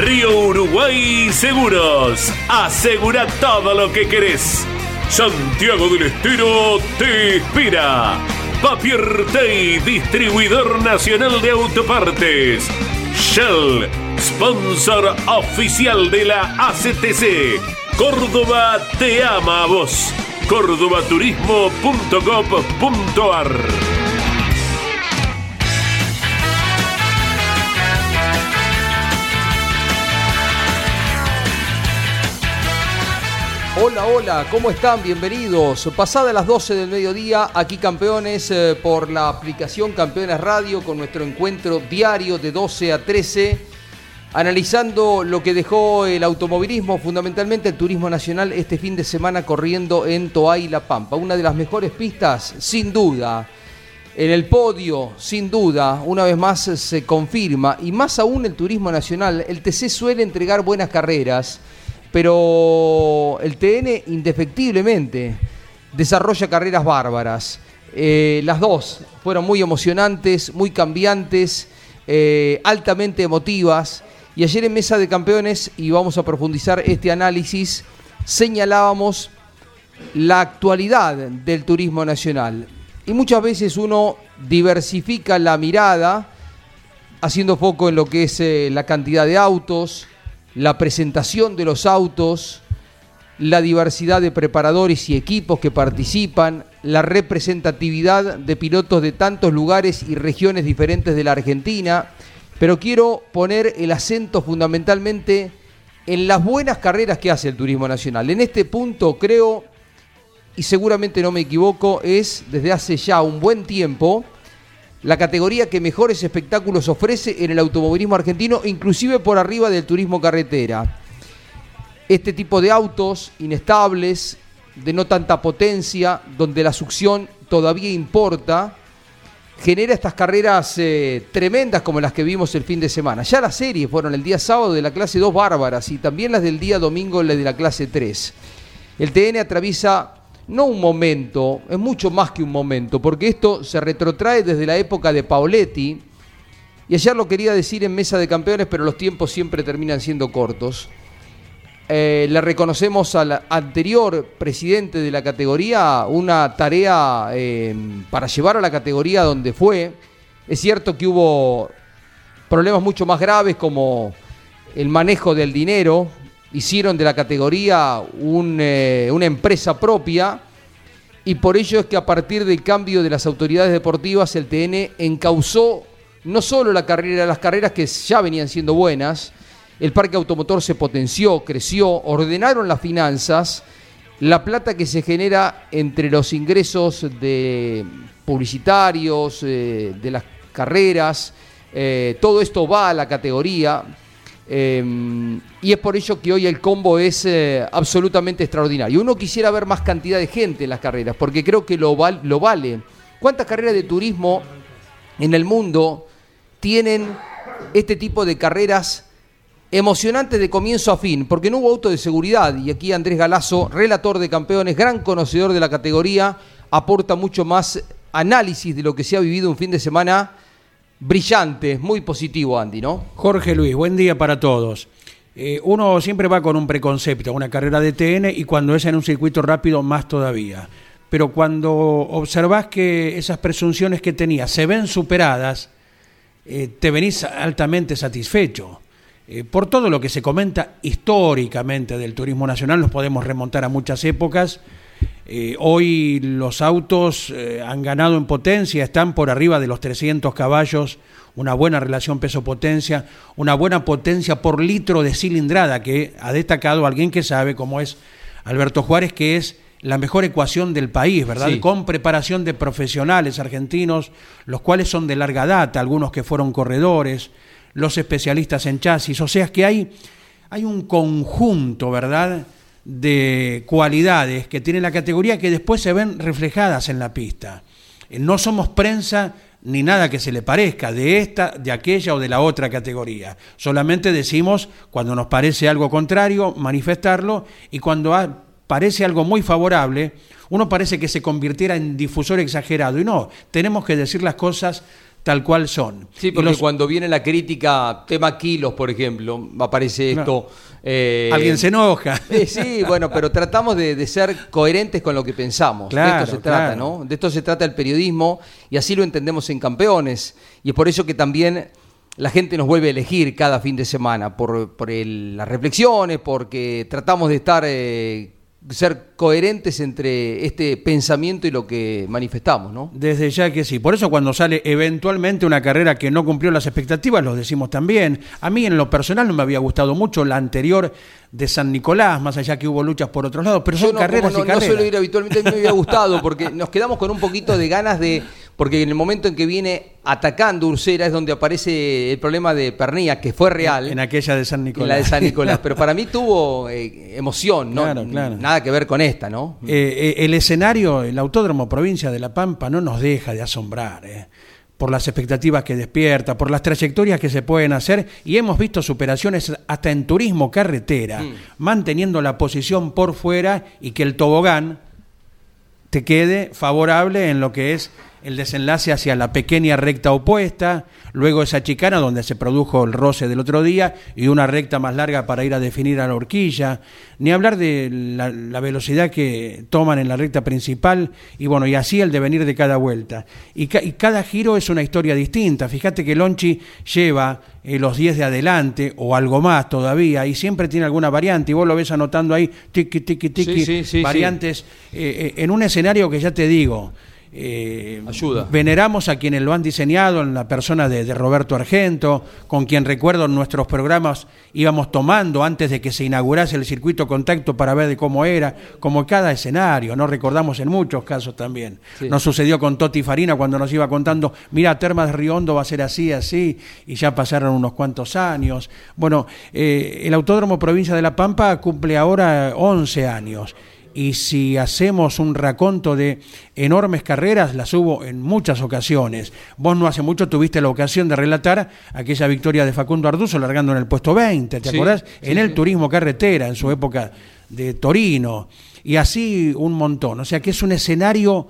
Río Uruguay Seguros. Asegura todo lo que querés. Santiago del Estero te inspira. Papier Tay, distribuidor nacional de autopartes. Shell, sponsor oficial de la ACTC. Córdoba te ama a vos. cordobaturismo.gov.ar Hola, hola, ¿cómo están? Bienvenidos. Pasada las 12 del mediodía, aquí campeones eh, por la aplicación Campeones Radio con nuestro encuentro diario de 12 a 13, analizando lo que dejó el automovilismo, fundamentalmente el turismo nacional, este fin de semana corriendo en Toay La Pampa. Una de las mejores pistas, sin duda. En el podio, sin duda, una vez más se confirma, y más aún el turismo nacional, el TC suele entregar buenas carreras pero el TN indefectiblemente desarrolla carreras bárbaras. Eh, las dos fueron muy emocionantes, muy cambiantes, eh, altamente emotivas. Y ayer en Mesa de Campeones, y vamos a profundizar este análisis, señalábamos la actualidad del turismo nacional. Y muchas veces uno diversifica la mirada, haciendo foco en lo que es eh, la cantidad de autos, la presentación de los autos, la diversidad de preparadores y equipos que participan, la representatividad de pilotos de tantos lugares y regiones diferentes de la Argentina, pero quiero poner el acento fundamentalmente en las buenas carreras que hace el turismo nacional. En este punto creo, y seguramente no me equivoco, es desde hace ya un buen tiempo, la categoría que mejores espectáculos ofrece en el automovilismo argentino, inclusive por arriba del turismo carretera. Este tipo de autos inestables, de no tanta potencia, donde la succión todavía importa, genera estas carreras eh, tremendas como las que vimos el fin de semana. Ya las series fueron el día sábado de la clase 2 bárbaras y también las del día domingo de la clase 3. El TN atraviesa no un momento, es mucho más que un momento, porque esto se retrotrae desde la época de Paoletti, y ayer lo quería decir en Mesa de Campeones, pero los tiempos siempre terminan siendo cortos. Eh, le reconocemos al anterior presidente de la categoría una tarea eh, para llevar a la categoría donde fue. Es cierto que hubo problemas mucho más graves como el manejo del dinero, hicieron de la categoría eh, una empresa propia y por ello es que a partir del cambio de las autoridades deportivas el TN encausó no solo la carrera, las carreras que ya venían siendo buenas, el parque automotor se potenció, creció, ordenaron las finanzas, la plata que se genera entre los ingresos de publicitarios, eh, de las carreras, eh, todo esto va a la categoría, Em, y es por ello que hoy el combo es eh, absolutamente extraordinario. Uno quisiera ver más cantidad de gente en las carreras, porque creo que lo, lo vale. ¿Cuántas carreras de turismo en el mundo tienen este tipo de carreras emocionantes de comienzo a fin? Porque no hubo auto de seguridad. Y aquí Andrés Galazo, relator de campeones, gran conocedor de la categoría, aporta mucho más análisis de lo que se ha vivido un fin de semana brillante, muy positivo, Andy, ¿no? Jorge Luis, buen día para todos. Eh, uno siempre va con un preconcepto, una carrera de TN y cuando es en un circuito rápido más todavía. Pero cuando observas que esas presunciones que tenías se ven superadas, eh, te venís altamente satisfecho. Eh, por todo lo que se comenta históricamente del turismo nacional, nos podemos remontar a muchas épocas eh, hoy los autos eh, han ganado en potencia, están por arriba de los 300 caballos, una buena relación peso-potencia, una buena potencia por litro de cilindrada, que ha destacado alguien que sabe, como es Alberto Juárez, que es la mejor ecuación del país, ¿verdad? Con preparación de profesionales argentinos, los cuales son de larga data, algunos que fueron corredores, los especialistas en chasis. O sea que hay, hay un conjunto, ¿verdad?, de cualidades que tiene la categoría que después se ven reflejadas en la pista. Eh, no somos prensa ni nada que se le parezca de esta, de aquella o de la otra categoría. Solamente decimos cuando nos parece algo contrario, manifestarlo y cuando parece algo muy favorable, uno parece que se convirtiera en difusor exagerado y no, tenemos que decir las cosas tal cual son. Sí, porque cuando viene la crítica, tema kilos, por ejemplo, aparece esto. Eh, Alguien se enoja. sí, bueno, pero tratamos de, ser coherentes con lo que pensamos. de esto se trata, ¿no? De esto se trata el periodismo y así lo entendemos en campeones. Y es por eso que también la gente nos vuelve a elegir cada fin de semana, por, por las reflexiones, porque tratamos de estar... Eh, ser coherentes entre este pensamiento y lo que manifestamos, ¿no? Desde ya que sí. Por eso cuando sale eventualmente una carrera que no cumplió las expectativas, lo decimos también. A mí en lo personal no me había gustado mucho la anterior de San Nicolás, más allá que hubo luchas por otros lados, pero son carreras no, y carreras. No suelo ir habitualmente, me había gustado, porque nos quedamos con un poquito de ganas de, porque en el momento en que viene atacando Ursera es donde aparece el problema de Pernía, que fue real. En, aquella de San Nicolás. En la de San Nicolás, pero para mí tuvo eh, emoción, ¿no? Claro, claro. Nada que ver con esta, ¿no? Eh, eh, el escenario, el Autódromo Provincia de La Pampa no nos deja de asombrar, ¿eh? por las expectativas que despierta, por las trayectorias que se pueden hacer y hemos visto superaciones hasta en turismo carretera, mm. manteniendo la posición por fuera y que el tobogán te quede favorable en lo que es el desenlace hacia la pequeña recta opuesta, luego esa chicana donde se produjo el roce del otro día y una recta más larga para ir a definir a la horquilla, ni hablar de la, velocidad que toman en la recta principal y bueno, y así el devenir de cada vuelta. Y, cada giro es una historia distinta, fíjate que Lonchi lleva eh, los 10 de adelante o algo más todavía y siempre tiene alguna variante y vos lo ves anotando ahí, tiki, tiki, tiki, variantes eh, eh, en un escenario que ya te digo, eh, Ayuda. Veneramos a quienes lo han diseñado en la persona de, Roberto Argento, con quien recuerdo en nuestros programas íbamos tomando antes de que se inaugurase el circuito contacto para ver de cómo era, como cada escenario, ¿no? Recordamos en muchos casos también. Nos sucedió con Toti Farina cuando nos iba contando, mira, Termas de Riondo va a ser así, así, y ya pasaron unos cuantos años. Bueno, eh, el Autódromo Provincia de La Pampa cumple ahora 11 años y si hacemos un raconto de enormes carreras, las hubo en muchas ocasiones. Vos no hace mucho tuviste la ocasión de relatar aquella victoria de Facundo Arduzo largando en el puesto 20, ¿te acordás? en el turismo carretera, en su época de Torino, y así un montón. O sea que es un escenario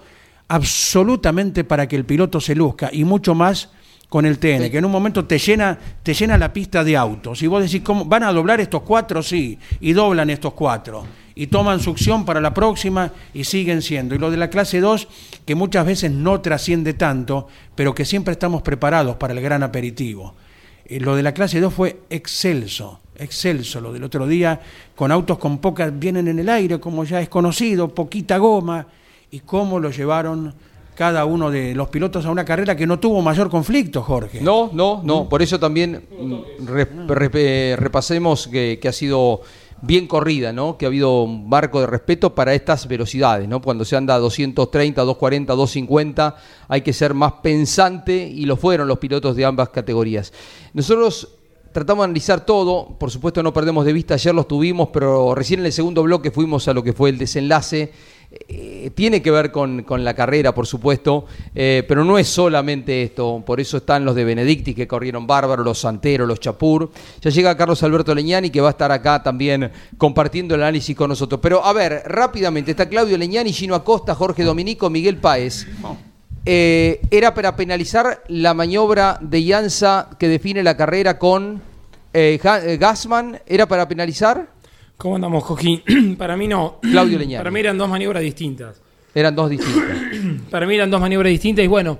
absolutamente para que el piloto se luzca y mucho más con el TN, que en un momento te llena, te llena la pista de autos. Y vos decís, ¿cómo van a doblar estos cuatro? Sí, y doblan estos cuatro y toman succión para la próxima y siguen siendo. Y lo de la clase 2, que muchas veces no trasciende tanto, pero que siempre estamos preparados para el gran aperitivo. Eh, lo de la clase 2 fue excelso, excelso. Lo del otro día, con autos con pocas, vienen en el aire, como ya es conocido, poquita goma, y cómo lo llevaron cada uno de los pilotos a una carrera que no tuvo mayor conflicto, Jorge. No, no, no. Por eso también mm, repasemos que, que ha sido bien corrida, ¿no? Que ha habido un marco de respeto para estas velocidades, ¿no? Cuando se anda a 230, 240, 250, hay que ser más pensante y lo fueron los pilotos de ambas categorías. Nosotros tratamos de analizar todo, por supuesto no perdemos de vista, ayer los tuvimos, pero recién en el segundo bloque fuimos a lo que fue el desenlace eh, tiene que ver con, la carrera, por supuesto, eh, pero no es solamente esto. Por eso están los de Benedicti que corrieron bárbaro, los Santeros, los Chapur. Ya llega Carlos Alberto Leñani que va a estar acá también compartiendo el análisis con nosotros. Pero a ver, rápidamente, está Claudio Leñani, Gino Acosta, Jorge Dominico, Miguel Páez. Eh, era para penalizar la maniobra de Llanza que define la carrera con Gasman. ¿Era para penalizar? ¿Cómo andamos, Joaquín? para mí no. Claudio Leñán. Para mí eran dos maniobras distintas. Eran dos distintas. para mí eran dos maniobras distintas y bueno,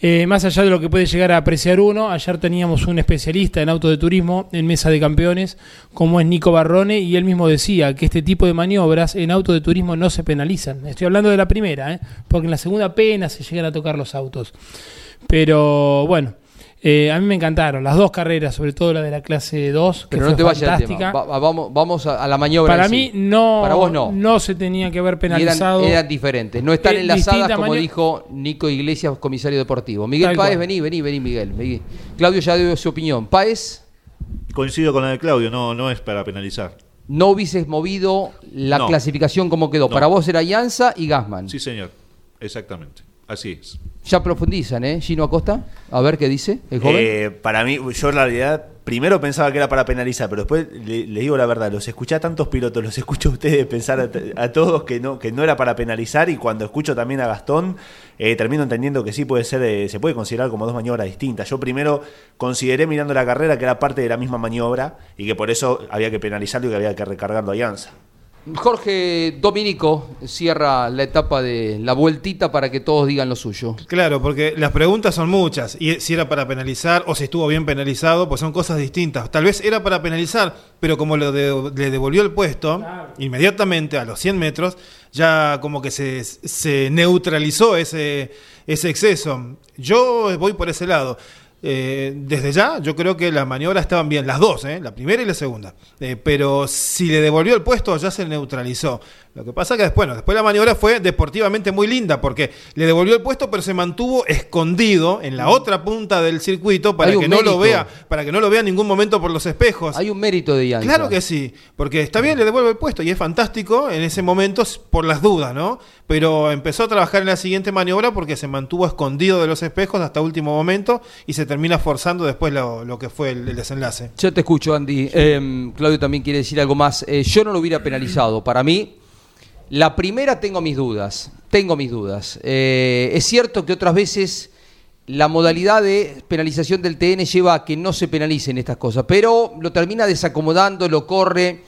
eh, más allá de lo que puede llegar a apreciar uno, ayer teníamos un especialista en auto de turismo en mesa de campeones, como es Nico Barrone, y él mismo decía que este tipo de maniobras en auto de turismo no se penalizan. Estoy hablando de la primera, ¿eh? porque en la segunda apenas se llegan a tocar los autos. Pero bueno, Eh, a mí me encantaron las dos carreras, sobre todo la de la clase 2, que Pero fue no te vayas del tema. Va- vamos, vamos a, a la maniobra. Para sí. mí no, Para vos no. se tenía que haber penalizado. Eran, eran diferentes. No están Eh, enlazadas como mani- dijo Nico Iglesias, comisario deportivo. Miguel Tal Páez, cual. vení, vení, vení, Miguel. vení. Claudio ya dio su opinión. Páez, Coincido con la de Claudio, no, no es para penalizar. no hubieses movido la No. clasificación como quedó. No. Para vos era Llanza y Gasman. Sí, señor. Exactamente. Así es. Ya profundizan, ¿eh? Gino Acosta. A ver qué dice el joven. Eh, para mí, yo en realidad primero pensaba que era para penalizar, pero después le, le digo la verdad, los escuché a tantos pilotos, los escucho a ustedes pensar a, a todos que no, que no era para penalizar y cuando escucho también a Gastón, eh, termino entendiendo que sí puede ser, eh, se puede considerar como dos maniobras distintas. Yo primero consideré mirando la carrera que era parte de la misma maniobra y que por eso había que penalizarlo y que había que recargarlo a Alianza. Jorge Dominico cierra la etapa de la vueltita para que todos digan lo suyo. Claro, porque las preguntas son muchas. Y si era para penalizar o si estuvo bien penalizado, pues son cosas distintas. Tal vez era para penalizar, pero como lo de- le devolvió el puesto, inmediatamente a los 100 metros, ya como que se, se neutralizó ese, ese exceso. Yo voy por ese lado. Eh, desde ya, yo creo que las maniobras estaban bien, las dos, ¿eh? la primera y la segunda. Eh, pero si le devolvió el puesto, ya se neutralizó. Lo que pasa que después, bueno, después la maniobra fue deportivamente muy linda porque le devolvió el puesto, pero se mantuvo escondido en la otra punta del circuito para que no lo vea, para que no lo vea en ningún momento por los espejos. Hay un mérito de Llanza. Claro que sí, porque está bien, le devuelve el puesto y es fantástico en ese momento por las dudas, ¿no? Pero empezó a trabajar en la siguiente maniobra porque se mantuvo escondido de los espejos hasta último momento y se termina forzando después lo, que fue el, desenlace. Yo te escucho, Andy. Eh, Claudio también quiere decir algo más. Eh, yo no lo hubiera penalizado. Para mí, la primera tengo mis dudas. Tengo mis dudas. Eh, es cierto que otras veces la modalidad de penalización del TN lleva a que no se penalicen estas cosas, pero lo termina desacomodando, lo corre.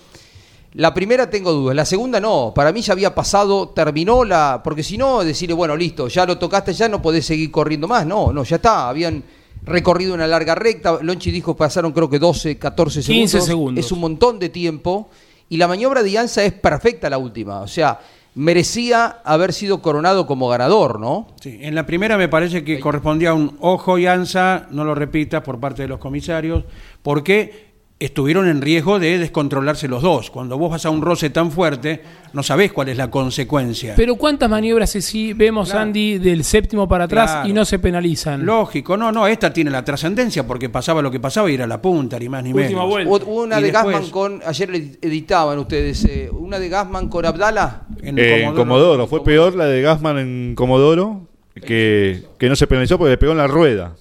La primera tengo dudas, la segunda no. Para mí ya había pasado, terminó la. Porque si no, decirle, bueno, listo, ya lo tocaste, ya no podés seguir corriendo más. No, no, ya está. Habían recorrido una larga recta. Lonchi dijo pasaron creo que 12, 14 segundos. 15 segundos. Es un montón de tiempo. Y la maniobra de Ianza es perfecta la última. O sea, merecía haber sido coronado como ganador, ¿no? Sí, en la primera me parece que correspondía un ojo y ansa, no lo repitas, por parte de los comisarios, porque estuvieron en riesgo de descontrolarse los dos. Cuando vos vas a un roce tan fuerte, no sabés cuál es la consecuencia. Pero ¿cuántas maniobras sí vemos, Claro. Andy, del séptimo para atrás Claro. y no se penalizan? Lógico, no, no, esta tiene la trascendencia porque pasaba lo que pasaba y era la punta, ni más ni Última menos. vuelta. Hubo una Y de después- Gasman con. Ayer le editaban ustedes. eh, una de Gasman con Abdala. En Eh, En Comodoro, fue peor la de Gasman en Comodoro, que, que no se penalizó porque le pegó en la rueda.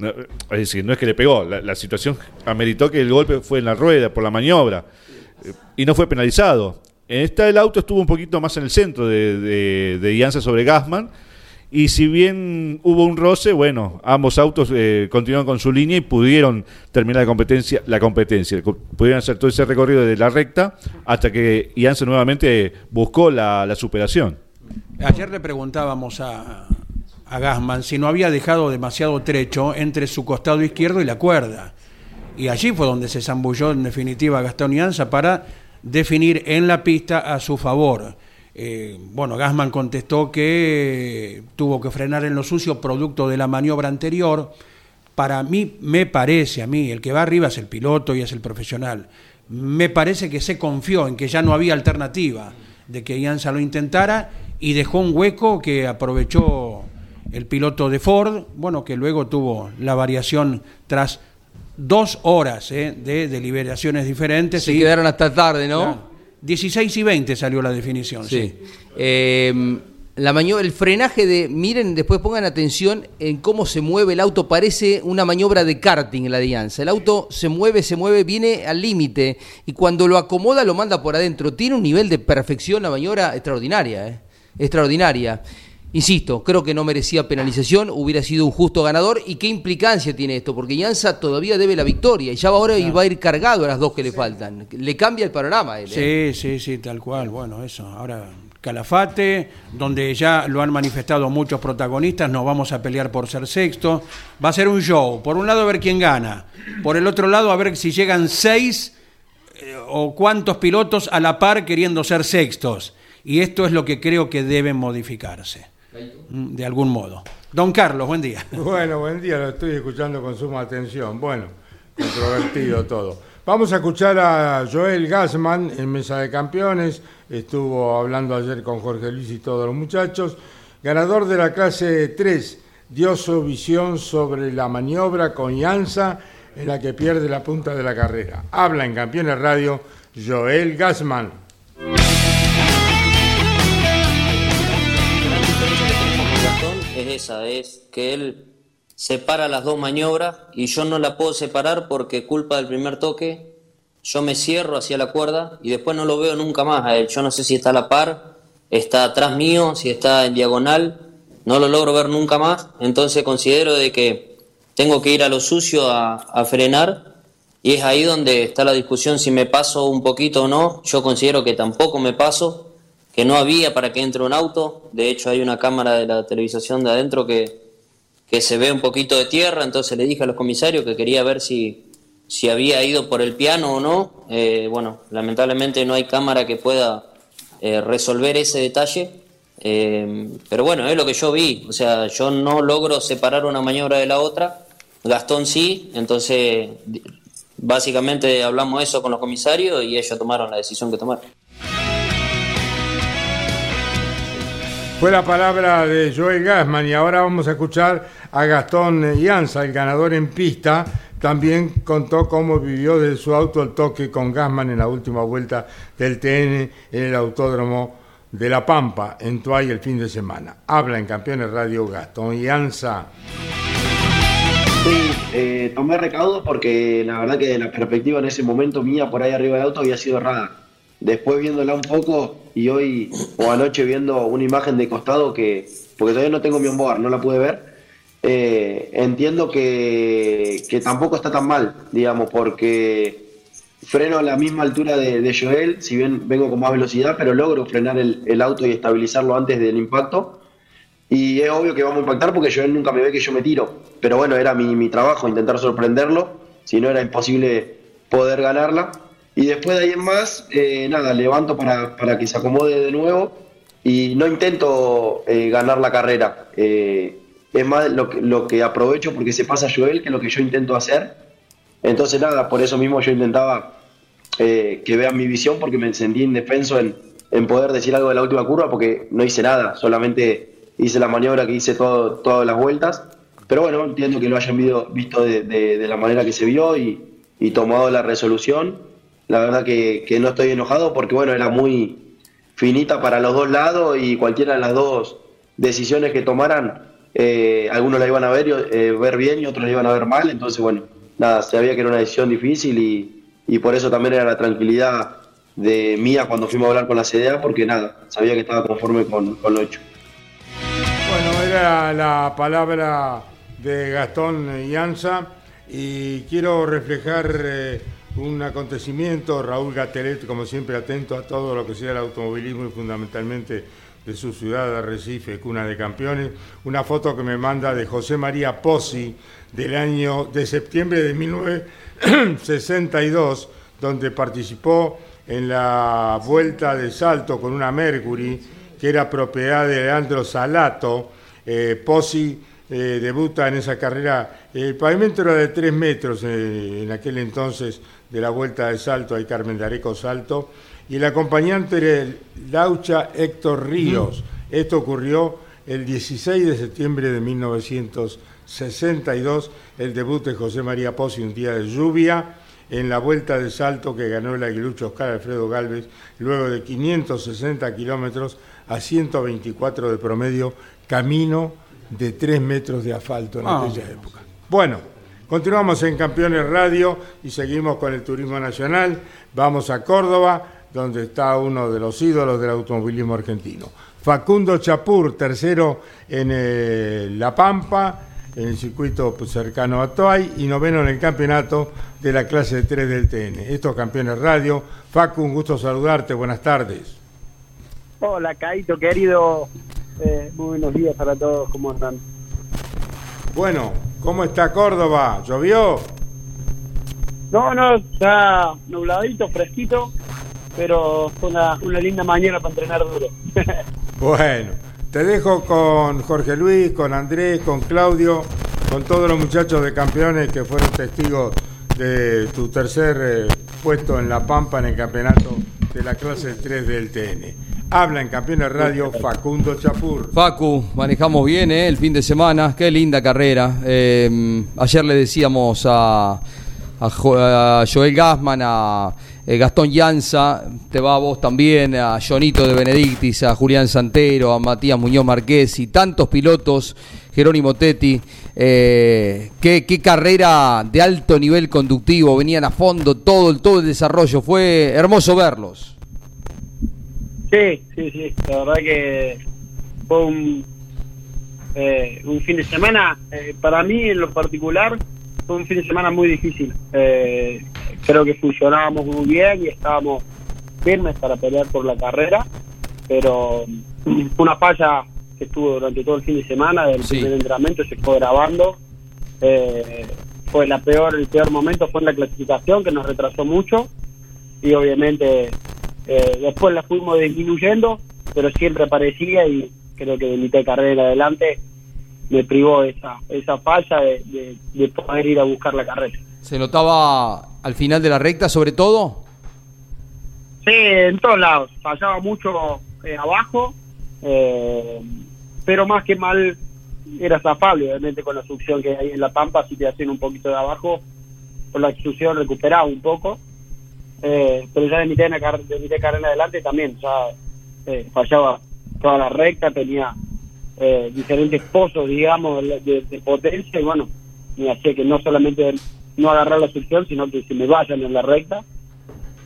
No, Es decir, no es que le pegó, la, situación ameritó que el golpe fue en la rueda por la maniobra y no fue penalizado. En esta el auto estuvo un poquito más en el centro de, de, de sobre Gasman y si bien hubo un roce, bueno, ambos autos eh, continuaron con su línea y pudieron terminar la competencia, la competencia, Co- pudieron hacer todo ese recorrido de la recta hasta que Ianza nuevamente buscó la superación. Ayer le preguntábamos a, a Gasman si no había dejado demasiado trecho entre su costado izquierdo y la cuerda. Y allí fue donde se zambulló en definitiva Gastón Ianza para definir en la pista a su favor. Eh, bueno, Gasman contestó que tuvo que frenar en lo sucio producto de la maniobra anterior. Para mí, me parece, a mí, el que va arriba es el piloto y es el profesional. Me parece que se confió en que ya no había alternativa, de que Ianza lo intentara y dejó un hueco que aprovechó el piloto de Ford, bueno, que luego tuvo la variación tras dos horas eh, de deliberaciones diferentes. Se y- quedaron hasta tarde, ¿no? Claro. 16 y 20 salió la definición. Sí. sí. Eh, la maniobra, el frenaje de, miren, después pongan atención en cómo se mueve el auto, parece una maniobra de karting en la Dianza. El auto se mueve, se mueve, viene al límite y cuando lo acomoda lo manda por adentro. Tiene un nivel de perfección la maniobra extraordinaria, ¿eh? extraordinaria. Insisto, creo que no merecía penalización, hubiera sido un justo ganador. ¿Y qué implicancia tiene esto? Porque Llanza todavía debe la victoria y ya va ahora y va a ir cargado a las dos que le faltan. Le cambia el panorama a él. ¿eh? Sí, sí, sí, tal cual. Bueno, eso. Ahora, Calafate, donde ya lo han manifestado muchos protagonistas, nos vamos a pelear por ser sexto. Va a ser un show. Por un lado, a ver quién gana. Por el otro lado, a ver si llegan seis eh, o cuántos pilotos a la par queriendo ser sextos. Y esto es lo que creo que debe modificarse. Mm, de algún modo. Don Carlos, buen día. Bueno, buen día, lo estoy escuchando con suma atención. Bueno, controvertido todo. Vamos a escuchar a Joel Gassman en Mesa de Campeones. Estuvo hablando ayer con Jorge Luis y todos los muchachos. Ganador de la clase 3, dio su visión sobre la maniobra con Yanza en la que pierde la punta de la carrera. Habla en Campeones Radio Joel Gassman. Es esa, es que él separa las dos maniobras y yo no la puedo separar porque culpa del primer toque yo me cierro hacia la cuerda y después no lo veo nunca más a él. Yo no sé si está a la par, está atrás mío, si está en diagonal, no lo logro ver nunca más. Entonces considero de que tengo que ir a lo sucio a frenar y es ahí donde está la discusión si me paso un poquito o no. Yo considero que tampoco me paso que no había para que entre un auto. De hecho, hay una cámara de la televisación de adentro que, que se ve un poquito de tierra. Entonces le dije a los comisarios que quería ver si, si había ido por el piano o no. Eh, bueno, lamentablemente no hay cámara que pueda eh, resolver ese detalle. Eh, pero bueno, es lo que yo vi. O sea, yo no logro separar una maniobra de la otra. Gastón sí. Entonces, básicamente hablamos eso con los comisarios y ellos tomaron la decisión que tomaron. Fue la palabra de Joel Gassman y ahora vamos a escuchar a Gastón Ianza, el ganador en pista. También contó cómo vivió de su auto el toque con Gassman en la última vuelta del TN en el autódromo de La Pampa, en Tuay, el fin de semana. Habla en Campeones Radio Gastón Ianza. Sí, eh, tomé recaudo porque la verdad que de la perspectiva en ese momento mía por ahí arriba del auto había sido errada. Después viéndola un poco y hoy o anoche viendo una imagen de costado que, porque todavía no tengo mi onboard, no la pude ver, eh, entiendo que, que, tampoco está tan mal, digamos, porque freno a la misma altura de, de, Joel, si bien vengo con más velocidad, pero logro frenar el, el, auto y estabilizarlo antes del impacto. Y es obvio que vamos a impactar porque Joel nunca me ve que yo me tiro. Pero bueno, era mi, mi trabajo intentar sorprenderlo, si no era imposible poder ganarla. Y después de ahí en más, eh, nada, levanto para, para, que se acomode de nuevo y no intento eh, ganar la carrera. Eh, es más lo que, lo que aprovecho porque se pasa Joel que lo que yo intento hacer. Entonces nada, por eso mismo yo intentaba que vean mi visión porque me sentí indefenso en, en, poder decir algo de la última curva porque no hice nada, solamente hice la maniobra que hice todo, todas las vueltas. Pero bueno, entiendo que lo hayan visto, visto de, de, la manera que se vio y, y tomado la resolución la verdad que, que, no estoy enojado porque bueno, era muy finita para los dos lados y cualquiera de las dos decisiones que tomaran, eh, algunos la iban a ver, eh, ver bien y otros la iban a ver mal, entonces bueno, nada, sabía que era una decisión difícil y, y por eso también era la tranquilidad de mía cuando fuimos a hablar con la CDA, porque nada, sabía que estaba conforme con, con lo hecho. Bueno, era la palabra de Gastón Ianza y quiero reflejar... Eh, un acontecimiento, Raúl Gatelet, como siempre, atento a todo lo que sea el automovilismo y fundamentalmente de su ciudad Arrecife, cuna de campeones, una foto que me manda de José María Pozzi del año de septiembre de 1962, donde participó en la vuelta de salto con una Mercury, que era propiedad de Leandro Salato. Eh, Pozzi eh, debuta en esa carrera, el pavimento era de 3 metros eh, en aquel entonces, de la Vuelta de Salto, hay Carmen de Areco Salto, y el acompañante era el Laucha Héctor Ríos. Esto ocurrió el 16 de septiembre de 1962, el debut de José María Pozzi, un día de lluvia, en la Vuelta de Salto que ganó el aguilucho Oscar Alfredo Galvez, luego de 560 kilómetros a 124 de promedio, camino de 3 metros de asfalto en Ah. aquella época. Bueno, Continuamos en Campeones Radio y seguimos con el turismo nacional. Vamos a Córdoba, donde está uno de los ídolos del automovilismo argentino. Facundo Chapur, tercero en eh, La Pampa, en el circuito cercano a Toay, y noveno en el campeonato de la clase 3 del TN. Esto es Campeones Radio. Facu, un gusto saludarte. Buenas tardes. Hola, Caito, querido. Eh, muy buenos días para todos. ¿Cómo están? Bueno, ¿cómo está Córdoba? ¿Llovió? No, no, está nubladito, fresquito, pero fue una, una linda mañana para entrenar duro. bueno, Te dejo con Jorge Luis, con Andrés, con Claudio, con todos los muchachos de campeones que fueron testigos de tu tercer eh, puesto en La Pampa en el campeonato de la clase 3 del TN. Habla en Campeones Radio Facundo Chapur. Facu, manejamos bien ¿eh? el fin de semana, qué linda carrera. Eh, ayer le decíamos a, a Jo- a Joel Gassman, a eh, Gastón Llanza, te va a vos también, a Jonito de Benedictis, a Julián Santero, a Matías Muñoz Marqués y tantos pilotos, Jerónimo Tetti. eh, qué, qué carrera de alto nivel conductivo, venían a fondo todo, el- todo el desarrollo, fue hermoso verlos. Sí, sí, sí. La verdad que fue un, eh, un fin de semana, eh, para mí en lo particular, fue un fin de semana muy difícil. Eh, creo que funcionábamos muy bien y estábamos firmes para pelear por la carrera, pero mm, fue una falla que estuvo durante todo el fin de semana, del Sí. primer entrenamiento se fue grabando. Eh, fue la peor, el peor momento fue en la clasificación, que nos retrasó mucho y obviamente eh, después la fuimos disminuyendo, pero siempre aparecía y creo que de mitad de carrera adelante me privó esa esa falla de, de- de poder ir a buscar la carrera. ¿Se notaba al final de la recta sobre todo? Sí, en todos lados. Fallaba mucho eh, abajo, eh, pero más que mal era zafable, obviamente con la succión que hay en la pampa, si te hacen un poquito de abajo, con la succión recuperaba un poco. Eh, pero ya de mitad de, de de carrera en adelante también ya eh, fallaba toda la recta, tenía eh, diferentes pozos, digamos, de, de- de potencia y bueno, me hacía que no solamente no agarrar la succión, sino que se me vayan en la recta.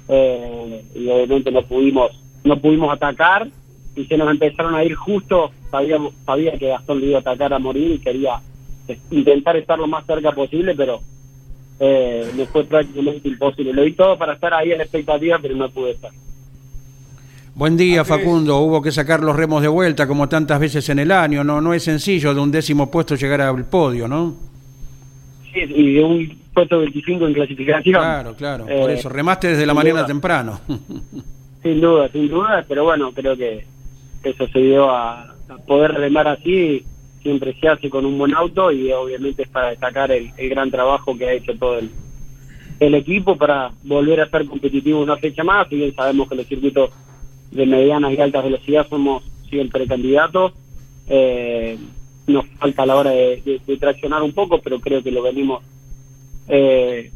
Eh, y obviamente no pudimos no pudimos atacar y se nos empezaron a ir justo sabíamos sabía que Gastón le iba a atacar a morir y quería eh, intentar estar lo más cerca posible pero eh, me fue prácticamente imposible lo di todo para estar ahí en la expectativa pero no pude estar Buen día, Facundo. Hubo que sacar los remos de vuelta como tantas veces en el año. No, no es sencillo de un décimo puesto llegar al podio, ¿no? Sí, y de un puesto 25 en clasificación Claro, claro. Por Eh, eso, remaste desde la mañana duda. temprano. Sin duda, sin duda, pero bueno, creo que eso se dio a, a poder remar así, siempre se hace con un buen auto y obviamente es para destacar el, el gran trabajo que ha hecho todo el, el equipo para volver a ser competitivo una fecha más, si bien sabemos que los circuitos de medianas y altas velocidades somos siempre candidatos, eh, nos falta a la hora de, de- traccionar un poco, pero creo que lo venimos eh,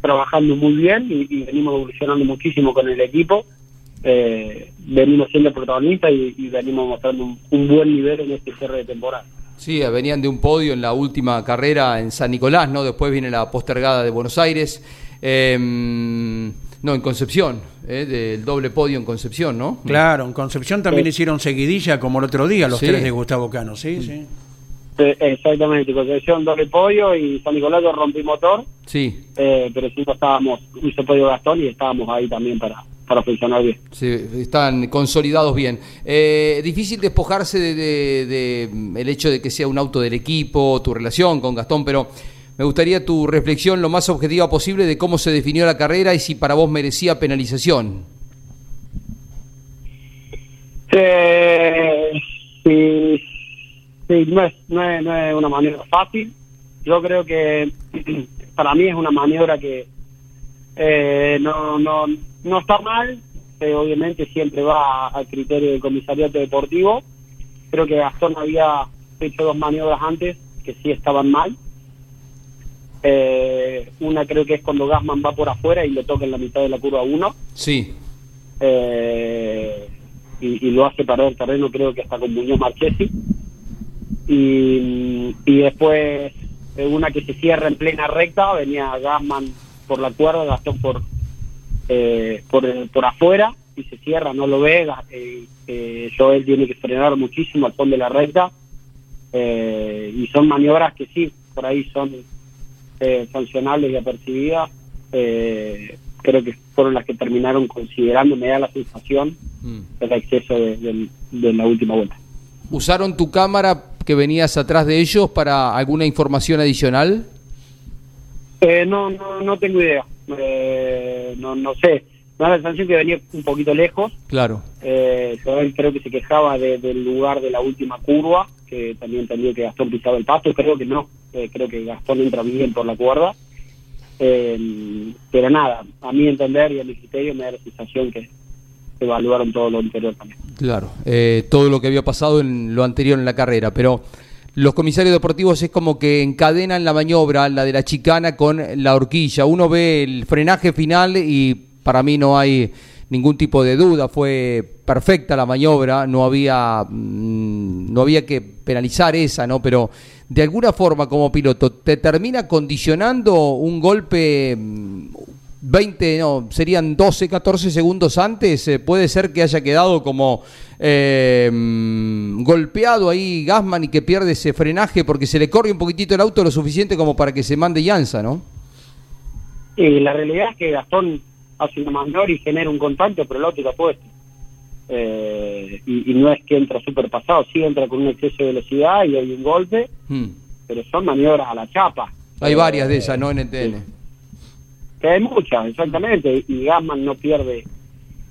trabajando muy bien y, venimos evolucionando muchísimo con el equipo. Eh, venimos siendo protagonistas y, venimos mostrando un buen nivel en este cierre de temporada. Sí, venían de un podio en la última carrera en San Nicolás, ¿no? Después viene la postergada de Buenos Aires. Eh, no, en Concepción, ¿eh? del doble podio en Concepción, ¿no? Claro, en Concepción también Sí. hicieron seguidilla como el otro día, los Sí. tres de Gustavo Cano, ¿sí? sí. Eh, exactamente, Concepción doble podio y San Nicolás rompí motor, Sí, eh, pero sí no estábamos, hizo podio Gastón y estábamos ahí también para, para funcionar bien. sí, están consolidados bien. Eh, difícil despojarse de, de- de, el hecho de que sea un auto del equipo, tu relación con Gastón, pero me gustaría tu reflexión lo más objetiva posible de cómo se definió la carrera y si para vos merecía penalización. Eh, sí, sí, no, es, no, es, no es una maniobra fácil. Yo creo que para mí es una maniobra que eh, no, no, no está mal, eh, obviamente siempre va al criterio del comisariato deportivo. Creo que Gastón había hecho dos maniobras antes que sí estaban mal. Eh, una creo que es cuando Gasman va por afuera y le toca en la mitad de la curva 1 Sí, eh, y, y lo hace perder terreno creo que hasta con Muñoz Marchesi y, y después eh, una que se cierra en plena recta venía Gasman por la cuerda Gastón por eh, por, por afuera y se cierra no lo ve eh, eh, Joel tiene que frenar muchísimo al fondo de la recta eh, y son maniobras que sí por ahí son eh, sancionables y apercibidas eh, creo que fueron las que terminaron considerando me da la sensación Mm. el exceso de, de- de la última vuelta ¿Usaron tu cámara que venías atrás de ellos para alguna información adicional? Eh, no, no, no tengo idea. Eh, no, no sé. me da la sensación que venía un poquito lejos. Claro. Eh, creo que se quejaba de- del lugar de la última curva, que también entendió que Gastón pisaba el pasto, creo que no, eh, creo que Gastón entra bien por la cuerda. Eh, pero nada, a mi entender y a mi criterio me da la sensación que evaluaron todo lo anterior también. Claro, eh, todo lo que había pasado en lo anterior en la carrera, pero los comisarios deportivos es como que encadenan la maniobra, la de la chicana, con la horquilla. Uno ve el frenaje final y para mí no hay ningún tipo de duda, fue perfecta la maniobra, no había, mm, no había que penalizar esa, ¿no? Pero de alguna forma como piloto, ¿te termina condicionando un golpe mm, 20, no, serían 12, 14 segundos antes, eh, puede ser que haya quedado como eh, mm, golpeado ahí Gasman y que pierde ese frenaje porque se le corre un poquitito el auto lo suficiente como para que se mande llanza, ¿no? Y la realidad es que Gastón hace una maniobra y genera un contacto, pero el auto está puesto. Eh, y, y no es que entra súper pasado, sí entra con un exceso de velocidad y hay un golpe, Hmm. pero son maniobras a la chapa. Hay varias de esas, ¿no? En el TN. Que hay muchas, exactamente, y Gasman no pierde,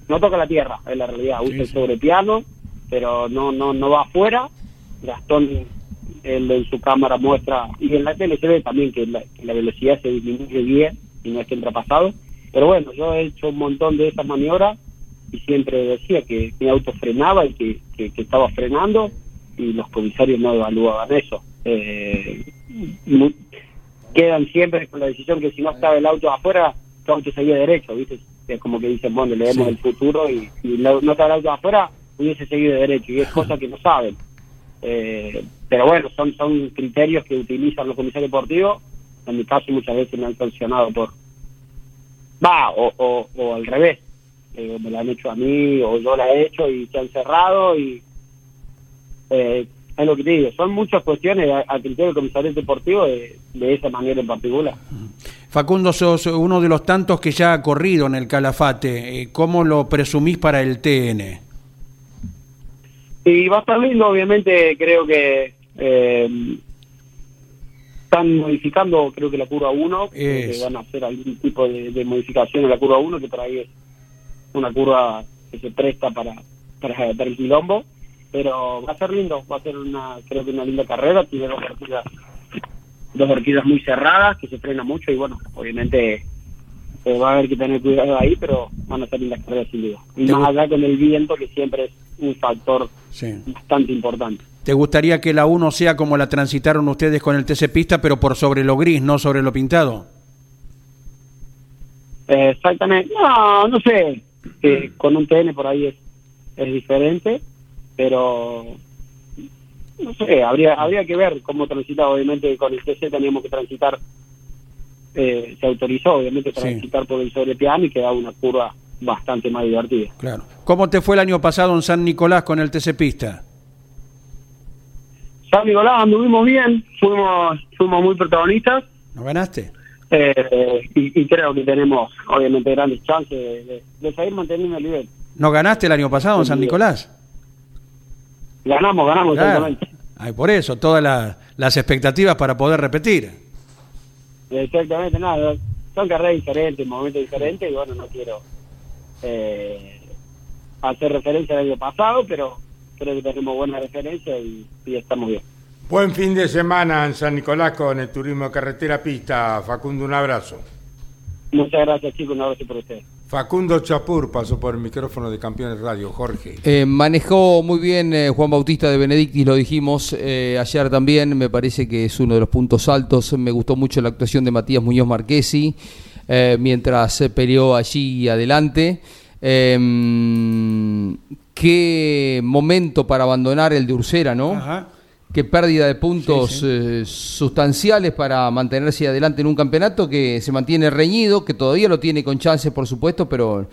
no toca la tierra, es la realidad, usa el sobrepiano, pero no no no va afuera. Gastón, él en su cámara muestra, y en la tele se ve también que la, que la velocidad se disminuye bien, y no es que pasado. Pero bueno, yo he hecho un montón de esas maniobras y siempre decía que mi auto frenaba y que, que, que estaba frenando, y los comisarios no evaluaban eso. Eh, quedan siempre con la decisión que si no estaba el auto afuera, tu auto seguía derecho, ¿viste? Es como que dicen, bueno, leemos Sí. el futuro y si no no estaba el auto afuera, hubiese seguido derecho, y es cosa que no saben. Eh, pero bueno, son son criterios que utilizan los comisarios deportivos. En mi caso, muchas veces me han sancionado por. Va, o, o, o al revés. Eh, me la han hecho a mí, o yo la he hecho y se han cerrado, y. Eh, es lo que te digo, son muchas cuestiones a, a criterio del comisario deportivo de, de esa manera en particular. Facundo, sos uno de los tantos que ya ha corrido en el Calafate. Eh, ¿Cómo lo presumís para el TN? Y va a estar lindo, obviamente, creo que eh, están modificando, creo que la curva 1, creo que van a hacer algún tipo de, de modificación en la curva 1, que por ahí es una curva que se presta para, para, para el quilombo, pero va a ser lindo, va a ser una, creo que una linda carrera, tiene dos horquillas, dos horquillas muy cerradas, que se frena mucho y bueno, obviamente eh, va a haber que tener cuidado ahí, pero van a ser lindas carreras sin duda. Y más allá con el viento, que siempre es un factor Sí. bastante importante. ¿Te gustaría que la 1 sea como la transitaron ustedes con el TC Pista, pero por sobre lo gris, no sobre lo pintado? Exactamente. No, no sé. Eh, con un TN por ahí es, es diferente, pero no sé, habría habría que ver cómo transitar. Obviamente con el TC teníamos que transitar, eh, se autorizó obviamente Sí. transitar por el sobrepiano y quedaba una curva bastante más divertida. Claro. ¿Cómo te fue el año pasado en San Nicolás con el TC Pista? San Nicolás anduvimos bien, fuimos fuimos muy protagonistas ¿No ganaste? eh, y, y creo que tenemos obviamente grandes chances de, de- de seguir manteniendo el nivel. ¿No ganaste el año pasado en San Nicolás? Ganamos, ganamos Claro. exactamente. Ay, por eso, todas la- las expectativas para poder repetir. Exactamente, nada. Son carreras diferentes, momentos diferentes, y bueno, no quiero eh, hacer referencia al año pasado, pero creo que tenemos buena referencia y, y estamos bien. Buen fin de semana en San Nicolás con el turismo de carretera pista. Facundo, un abrazo. Muchas gracias, chicos, un abrazo por ustedes. Facundo Chapur pasó por el micrófono de Campeones Radio. Jorge. Eh, manejó muy bien eh, Juan Bautista de Benedictis, lo dijimos eh, ayer también, me parece que es uno de los puntos altos. Me gustó mucho la actuación de Matías Muñoz Marquesi eh, mientras se peleó allí adelante. Eh, qué momento para abandonar el de Ursera, ¿no? Ajá. Qué pérdida de puntos Sí, sí. eh, sustanciales para mantenerse adelante en un campeonato que se mantiene reñido, que todavía lo tiene con chances, por supuesto, pero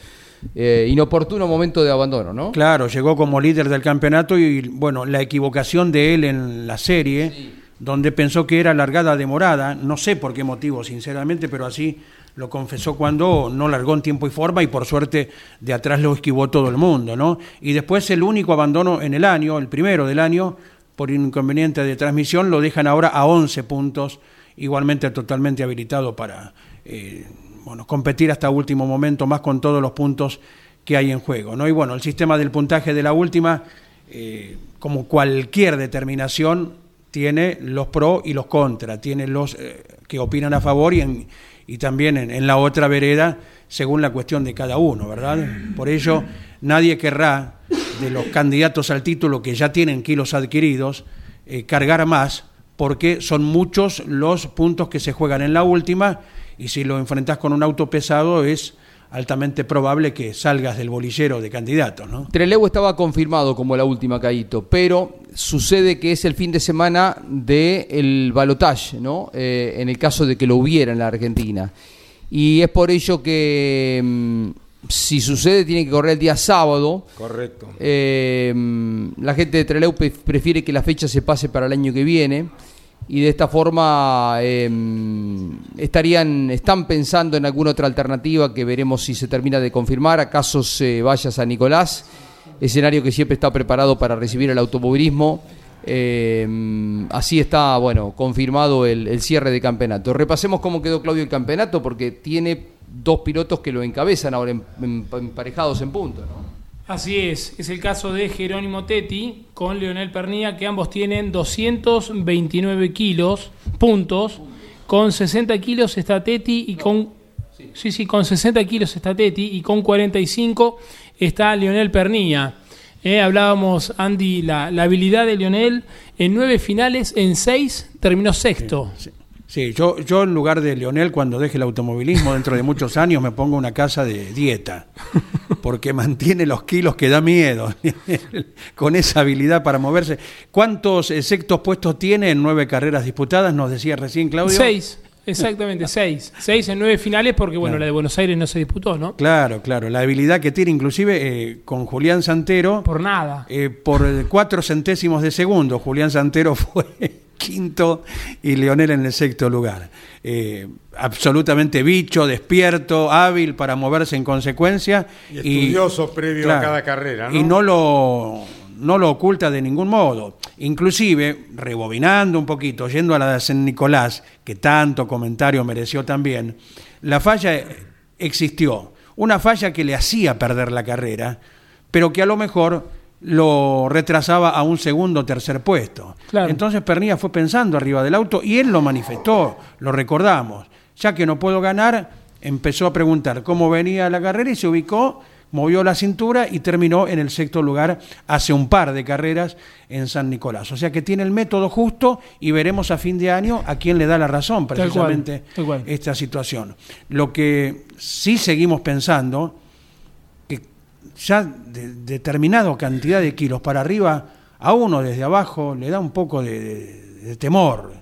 eh, inoportuno momento de abandono, ¿no? Claro, llegó como líder del campeonato y bueno, la equivocación de él en la serie, donde pensó que era largada demorada, no sé por qué motivo, sinceramente, pero así lo confesó cuando no largó en tiempo y forma y por suerte de atrás lo esquivó todo el mundo, ¿no? Y después el único abandono en el año, el primero del año, por inconveniente de transmisión, lo dejan ahora a 11 puntos, igualmente totalmente habilitado para eh, bueno, competir hasta último momento, más con todos los puntos que hay en juego. ¿no? Y bueno, el sistema del puntaje de la última, eh, como cualquier determinación, tiene los pros y los contra, tiene los eh, que opinan a favor y, en, y también en la otra vereda, según la cuestión de cada uno, ¿verdad? Por ello, nadie querrá de los candidatos al título que ya tienen kilos adquiridos, eh, cargar más, porque son muchos los puntos que se juegan en la última, y si lo enfrentas con un auto pesado es altamente probable que salgas del bolillero de candidatos, ¿no? Trelew estaba confirmado como la última, Caíto, pero sucede que es el fin de semana del el balotaje, ¿no? Eh, en el caso de que lo hubiera en la Argentina. Y es por ello que mm, si sucede tiene que correr el día sábado. Correcto. Eh, la gente de Trelew pe- prefiere que la fecha se pase para el año que viene y de esta forma eh, estarían están pensando en alguna otra alternativa que veremos si se termina de confirmar. ¿Acaso se vaya a San Nicolás? Escenario que siempre está preparado para recibir el automovilismo. Eh, así está, bueno, confirmado el, el cierre de campeonato. Repasemos cómo quedó Claudio el campeonato porque tiene dos pilotos que lo encabezan ahora emparejados en punto. ¿no? Así es, es el caso de Jerónimo Tetti con Leonel Pernía, que ambos tienen 229 kilos, puntos. Con 60 kilos está Tetti y con. Sí, sí, con 60 kilos está Tetti y con 45 está Leonel Pernilla. Eh, hablábamos, Andy, la, la habilidad de Leonel en nueve finales, en seis terminó sexto. Sí, yo, yo en lugar de Leonel, cuando deje el automovilismo dentro de muchos años, me pongo una casa de dieta, porque mantiene los kilos que da miedo, con esa habilidad para moverse. ¿Cuántos sextos puestos tiene en nueve carreras disputadas? Nos decía recién Claudio. Seis, exactamente, seis. Seis en nueve finales, porque bueno, Claro. la de Buenos Aires no se disputó, ¿no? Claro, claro, la habilidad que tiene inclusive eh, con Julián Santero. Por nada. eh, por cuatro centésimos de segundo. Julián Santero fue quinto y Leonel en el sexto lugar. Eh, absolutamente bicho, despierto, hábil para moverse en consecuencia. Y estudioso previo a cada carrera, ¿no? Y no lo, no lo oculta de ningún modo. Inclusive, rebobinando un poquito, yendo a la de San Nicolás, que tanto comentario mereció también, la falla existió. Una falla que le hacía perder la carrera, pero que a lo mejor lo retrasaba a un segundo o tercer puesto. Claro. Entonces Pernilla fue pensando arriba del auto y él lo manifestó, lo recordamos. Ya que no puedo ganar, empezó a preguntar cómo venía la carrera y se ubicó, movió la cintura y terminó en el sexto lugar hace un par de carreras en San Nicolás. O sea que tiene el método justo y veremos a fin de año a quién le da la razón Tal cual, precisamente tal cual. esta situación. Lo que sí seguimos pensando ya de determinada cantidad de kilos para arriba, a uno desde abajo le da un poco de, de- de temor,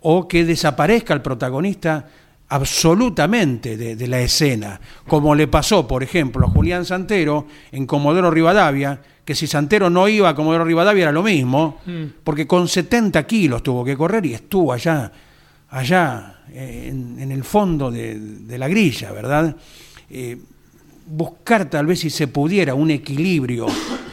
o que desaparezca el protagonista absolutamente de, de la escena, como le pasó, por ejemplo, a Julián Santero en Comodoro Rivadavia, que si Santero no iba a Comodoro Rivadavia era lo mismo, Mm. porque con 70 kilos tuvo que correr y estuvo allá, allá eh, en, en el fondo de, de la grilla, ¿verdad? Eh, buscar tal vez si se pudiera un equilibrio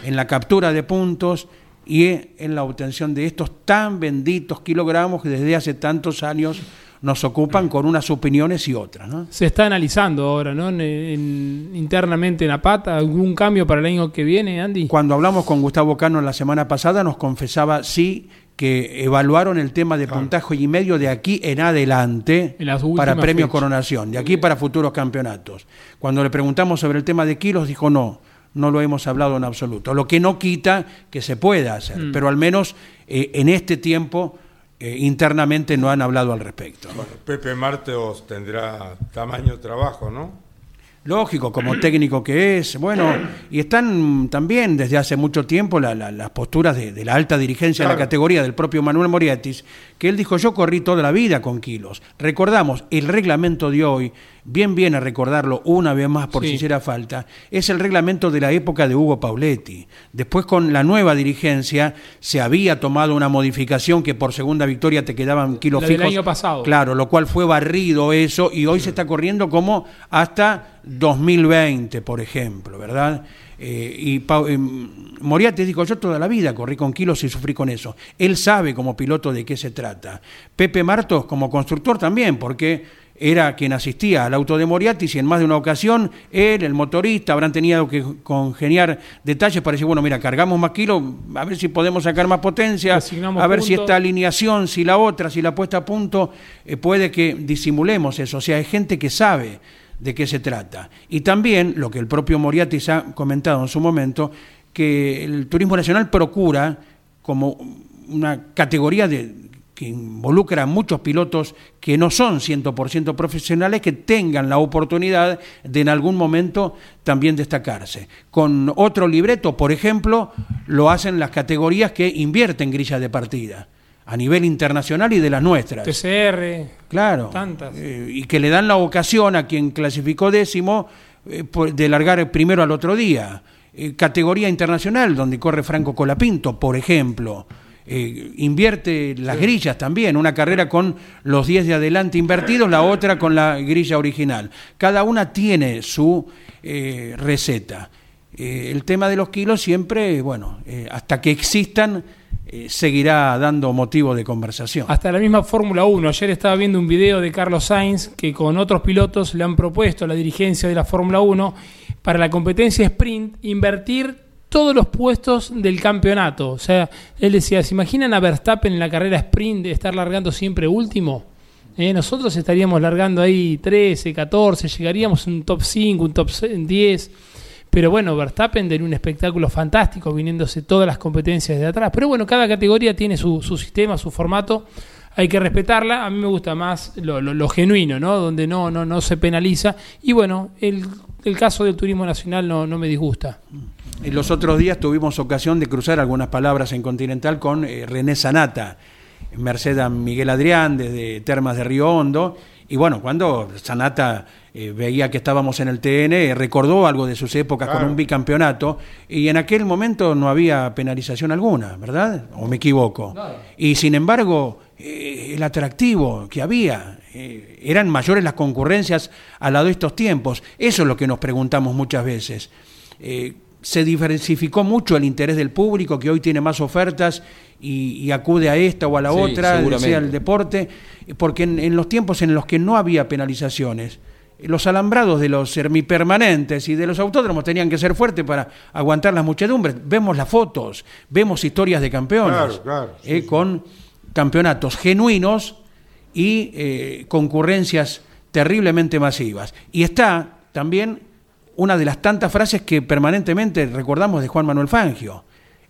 en la captura de puntos y en la obtención de estos tan benditos kilogramos que desde hace tantos años nos ocupan con unas opiniones y otras. ¿no? Se está analizando ahora, ¿no? En- en- internamente en ¿algún cambio para el año que viene, Andy? Cuando hablamos con Gustavo Cano la semana pasada nos confesaba sí que evaluaron el tema de puntaje y medio de aquí en adelante para premio coronación, de aquí para futuros campeonatos. Cuando le preguntamos sobre el tema de kilos dijo no, no lo hemos hablado en absoluto. Lo que no quita que se pueda hacer, Mm. pero al menos eh, en este tiempo eh, internamente no han hablado al respecto. Pepe Martos tendrá tamaño trabajo, ¿no? Lógico, como técnico que es. Bueno, y están también desde hace mucho tiempo la- la- las posturas de, de la alta dirigencia de la categoría del propio Manuel Moriatis, que él dijo, yo corrí toda la vida con kilos. Recordamos, el reglamento de hoy, bien viene a recordarlo una vez más por Sí. si hiciera falta, es el reglamento de la época de Hugo Pauletti. Después con la nueva dirigencia se había tomado una modificación que por segunda victoria te quedaban kilos La del fijos. año pasado. Claro, lo cual fue barrido eso y hoy se está corriendo como hasta 2020, por ejemplo, ¿verdad? Eh, y eh, Moriarty dijo, yo toda la vida corrí con kilos y sufrí con eso. Él sabe como piloto de qué se trata. Pepe Martos como constructor también, porque era quien asistía al auto de Moriatis y en más de una ocasión él, el motorista, habrán tenido que congeniar detalles para decir, bueno, mira, cargamos más kilos, a ver si podemos sacar más potencia, a ver si esta alineación, si la otra, si la puesta a punto, eh, puede que disimulemos eso. O sea, hay gente que sabe de qué se trata. Y también, lo que el propio Moriatis ha comentado en su momento, que el turismo nacional procura como una categoría que involucra a muchos pilotos que no son 100% profesionales, que tengan la oportunidad de en algún momento también destacarse. Con otro libreto, por ejemplo, lo hacen las categorías que invierten grillas de partida a nivel internacional y de las nuestras. TCR. Claro. Tantas. Eh, y que le dan la ocasión a quien clasificó décimo eh, de largar primero al otro día. Eh, categoría internacional, donde corre Franco Colapinto, por ejemplo. Invierte las grillas también, una carrera con los 10 de adelante invertidos, la otra con la grilla original. Cada una tiene su receta. El tema de los kilos siempre, bueno, hasta que existan, seguirá dando motivo de conversación. Hasta la misma Fórmula 1. Ayer estaba viendo un video de Carlos Sainz que con otros pilotos le han propuesto a la dirigencia de la Fórmula 1 para la competencia sprint invertir todos los puestos del campeonato. O sea, él decía, ¿se imaginan a Verstappen en la carrera sprint de estar largando siempre último? Eh, nosotros estaríamos largando ahí 13, 14, llegaríamos a un top 5, un top 10. Pero bueno, Verstappen de un espectáculo fantástico, viniéndose todas las competencias de atrás. Pero bueno, cada categoría tiene su, sistema, su formato. Hay que respetarla. A mí me gusta más lo, genuino, ¿no? Donde no, no, no se penaliza. Y bueno, el, el caso del turismo nacional no, no me disgusta. Los otros días tuvimos ocasión de cruzar algunas palabras en Continental con eh, René Sanata, merced a Miguel Adrián desde Termas de Río Hondo. Y bueno, cuando Sanata eh, veía que estábamos en el TN, eh, recordó algo de sus épocas con un bicampeonato, y en aquel momento no había penalización alguna, ¿verdad? ¿O me equivoco? Y sin embargo, el atractivo que había, eran mayores las concurrencias al lado de estos tiempos. Eso es lo que nos preguntamos muchas veces se diversificó mucho el interés del público, que hoy tiene más ofertas y, acude a esta o a la otra, sea el deporte, porque en, los tiempos en los que no había penalizaciones, los alambrados de los semipermanentes y de los autódromos tenían que ser fuertes para aguantar las muchedumbres. Vemos las fotos, vemos historias de campeones eh, con campeonatos genuinos y eh, concurrencias terriblemente masivas. Y está también una de las tantas frases que permanentemente recordamos de Juan Manuel Fangio.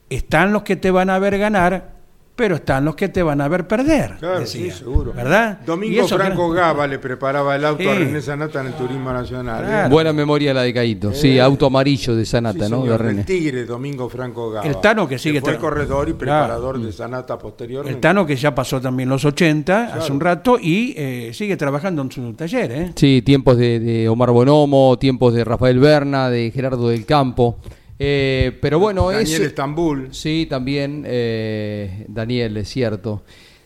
Están los que te van a ver ganar, pero están los que te van a ver perder. Claro, sí, seguro. ¿Verdad? Domingo Franco Gaba le preparaba el auto a René Sanata en el Turismo Nacional. ¿eh? Buena memoria la de Caíto. sí, eh, auto amarillo de Sanata, ¿no? de René. El Tigre, Domingo Franco Gaba. El Tano que sigue... Que fue corredor y preparador de Sanata posteriormente. El Tano que ya pasó también los 80, hace un rato, y eh, sigue trabajando en su taller, ¿eh? Sí, tiempos de, de Omar Bonomo, tiempos de Rafael Berna, de Gerardo del Campo. Eh, pero bueno, Daniel Estambul. Sí, también eh, Daniel, es cierto.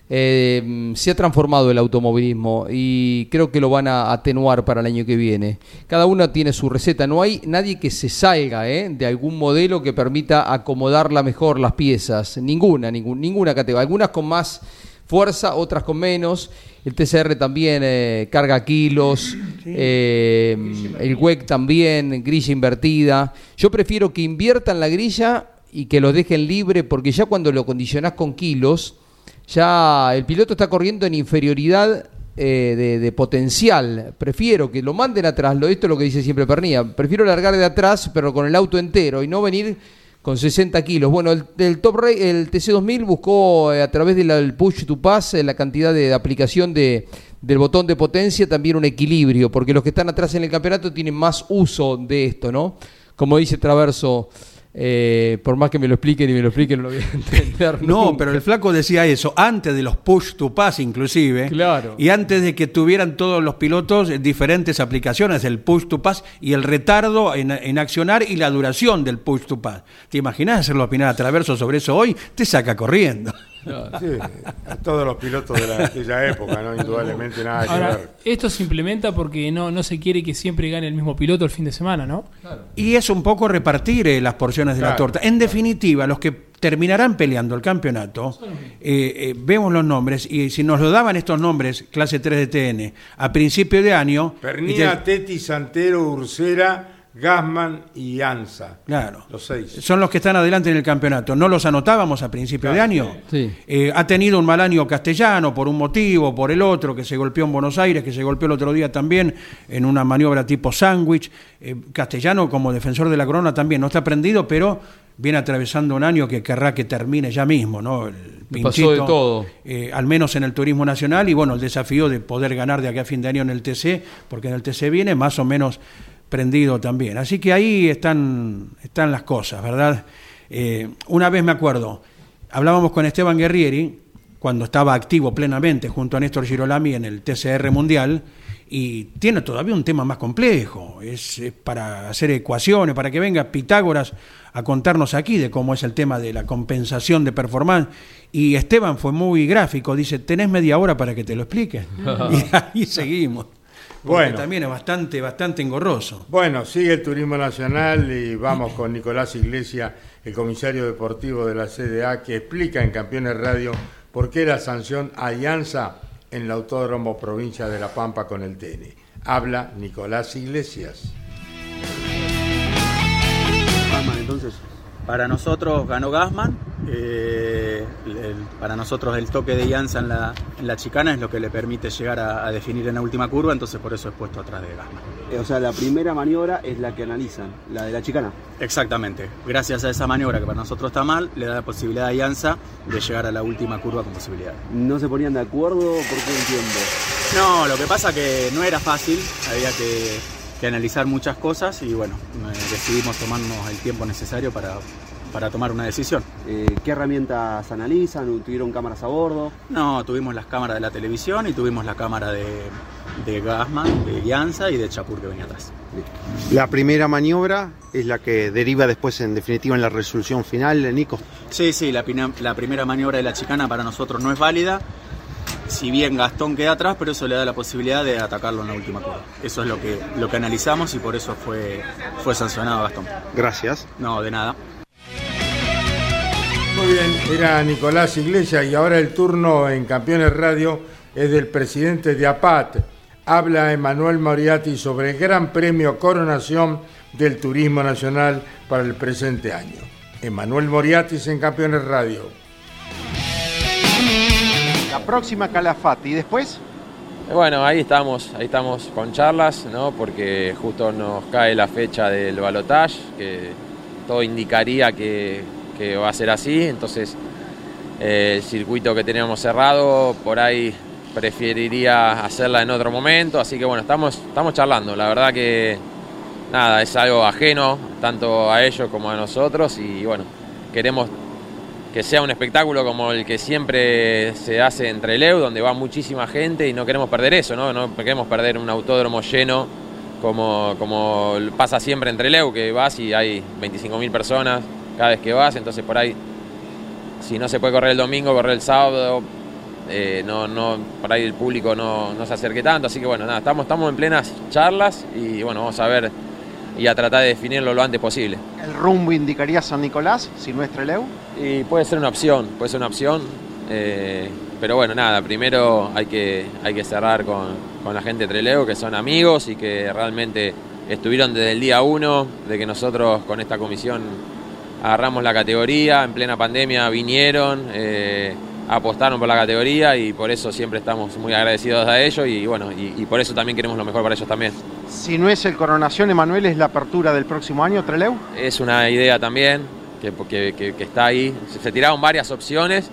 Eh, se ha transformado el automovilismo y creo que lo van a atenuar para el año que viene. Cada uno tiene su receta, no hay nadie que se salga de algún modelo que permita acomodarla mejor las piezas, ninguna, ninguna categoría, algunas con más fuerza, otras con menos. El TCR también eh, carga kilos, eh, el WEC también, grilla invertida. Yo prefiero que inviertan la grilla y que lo dejen libre porque ya cuando lo condicionás con kilos, ya el piloto está corriendo en inferioridad eh, de, potencial. Prefiero que lo manden atrás, lo, esto es lo que dice siempre Pernía, prefiero largar de atrás pero con el auto entero y no venir con 60 kilos. Bueno, el, Top Ray, el TC2000 buscó eh, a través del push to pass, eh, la cantidad de, aplicación de, del botón de potencia, también un equilibrio, porque los que están atrás en el campeonato tienen más uso de esto, ¿no? Como dice Traverso, eh, por más que me lo expliquen y me lo expliquen, no lo voy a entender. No, pero el flaco decía eso, antes de los push to pass inclusive, claro. y antes de que tuvieran todos los pilotos diferentes aplicaciones, el push to pass y el retardo en, accionar y la duración del push to pass. ¿Te imaginas hacerlo opinar a Traverso sobre eso hoy? Te saca corriendo. Sí, todos los pilotos de, la, aquella época, ¿no? Indudablemente nada que ver. Esto se implementa porque no, no se quiere que siempre gane el mismo piloto el fin de semana, ¿no? Y es un poco repartir eh, las porciones de la torta. En definitiva, los que terminarán peleando el campeonato, eh, eh, vemos los nombres y si nos lo daban estos nombres, clase 3 de TN, a principio de año... Pernía, y te- Teti, Santero, Ursera, Gasman y Anza. Claro. Los seis. Son los que están adelante en el campeonato. ¿No los anotábamos a principio de año? sí. Eh, ha tenido un mal año castellano por un motivo, por el otro, que se golpeó en Buenos Aires, que se golpeó el otro día también en una maniobra tipo sándwich. Eh, castellano, como defensor de la corona, también no está prendido, pero viene atravesando un año que querrá que termine ya mismo, ¿no? El Le pasó de todo. eh, al menos en el turismo nacional, y bueno, el desafío de poder ganar de aquí a fin de año en el TC, porque en el TC viene más o menos prendido también. Así que ahí están, están las cosas, ¿verdad? Eh, una vez me acuerdo, hablábamos con Esteban Guerrieri, cuando estaba activo plenamente junto a Néstor Girolami en el TCR Mundial, y tiene todavía un tema más complejo, es, es para hacer ecuaciones, para que venga Pitágoras a contarnos aquí de cómo es el tema de la compensación de performance. Y Esteban fue muy gráfico, dice, tenés media hora para que te lo explique. y ahí seguimos. Bueno. también es bastante, bastante engorroso. Bueno, sigue el turismo nacional y vamos con Nicolás Iglesias, el comisario deportivo de la CDA, que explica en Campeones Radio por qué la sanción Alianza en el Autódromo Provincia de La Pampa con el TN. Habla Nicolás Iglesias. Para nosotros ganó Gasman. eh, el- para nosotros el toque de Ianza en la, en la chicana es lo que le permite llegar a, a definir en la última curva, entonces por eso es puesto atrás de Gasman. Eh, O sea, la primera maniobra es la que analizan, la de la chicana. Exactamente. Gracias a esa maniobra que para nosotros está mal, le da la posibilidad a Ianza de llegar a la última curva con posibilidad. ¿No se ponían de acuerdo? ¿Por qué un tiempo? No, lo que pasa que no era fácil, había que, que analizar muchas cosas y bueno, eh, decidimos tomarnos el tiempo necesario para, para tomar una decisión. Eh, ¿Qué herramientas analizan? ¿Tuvieron cámaras a bordo? No, tuvimos las cámaras de la televisión y tuvimos la cámara de, de Gasman, de Ianza y de Chapur que venía atrás. La primera maniobra es la que deriva después en definitiva en la resolución final, Nico. Sí, sí, la, la primera maniobra de la chicana para nosotros no es válida. Si bien Gastón queda atrás, pero eso le da la posibilidad de atacarlo en la última curva. Eso es lo que, lo que analizamos y por eso fue, fue sancionado Gastón. Gracias. No, de nada. Muy bien, era Nicolás Iglesias y ahora el turno en Campeones Radio es del presidente de APAT. Habla Emanuel Moriarty sobre el Gran Premio Coronación del Turismo Nacional para el presente año. Emanuel Moriarty en Campeones Radio. La próxima Calafate y después Bueno, ahí estamos, ahí estamos con charlas, ¿no? Porque justo nos cae la fecha del balotage, que todo indicaría que, que va a ser así, entonces eh, el circuito que teníamos cerrado, por ahí preferiría hacerla en otro momento, así que bueno, estamos, estamos charlando, la verdad que nada, es algo ajeno tanto a ellos como a nosotros. Y bueno, queremos que sea un espectáculo como el que siempre se hace en Trelew, donde va muchísima gente y no queremos perder eso, ¿no? No queremos perder un autódromo lleno como, como pasa siempre en Trelew, que vas y hay 25.000 personas cada vez que vas, entonces por ahí, si no se puede correr el domingo, correr el sábado, eh, no, no, por ahí el público no, no se acerque tanto, así que bueno, nada, estamos, estamos en plenas charlas y bueno, vamos a ver y a tratar de definirlo lo antes posible. el rumbo indicaría San Nicolás, si no es Trelew. Y puede ser una opción, puede ser una opción. eh, pero bueno, nada, primero hay que, hay que cerrar con, con la gente de Treleo, que son amigos y que realmente estuvieron desde el día uno de que nosotros con esta comisión agarramos la categoría, en plena pandemia vinieron, eh, apostaron por la categoría y por eso siempre estamos muy agradecidos a ellos y bueno, y, y por eso también queremos lo mejor para ellos también. Si no es el Coronación, Emanuel, es la apertura del próximo año, Trelew. Es una idea también que, está ahí. Se, se tiraron varias opciones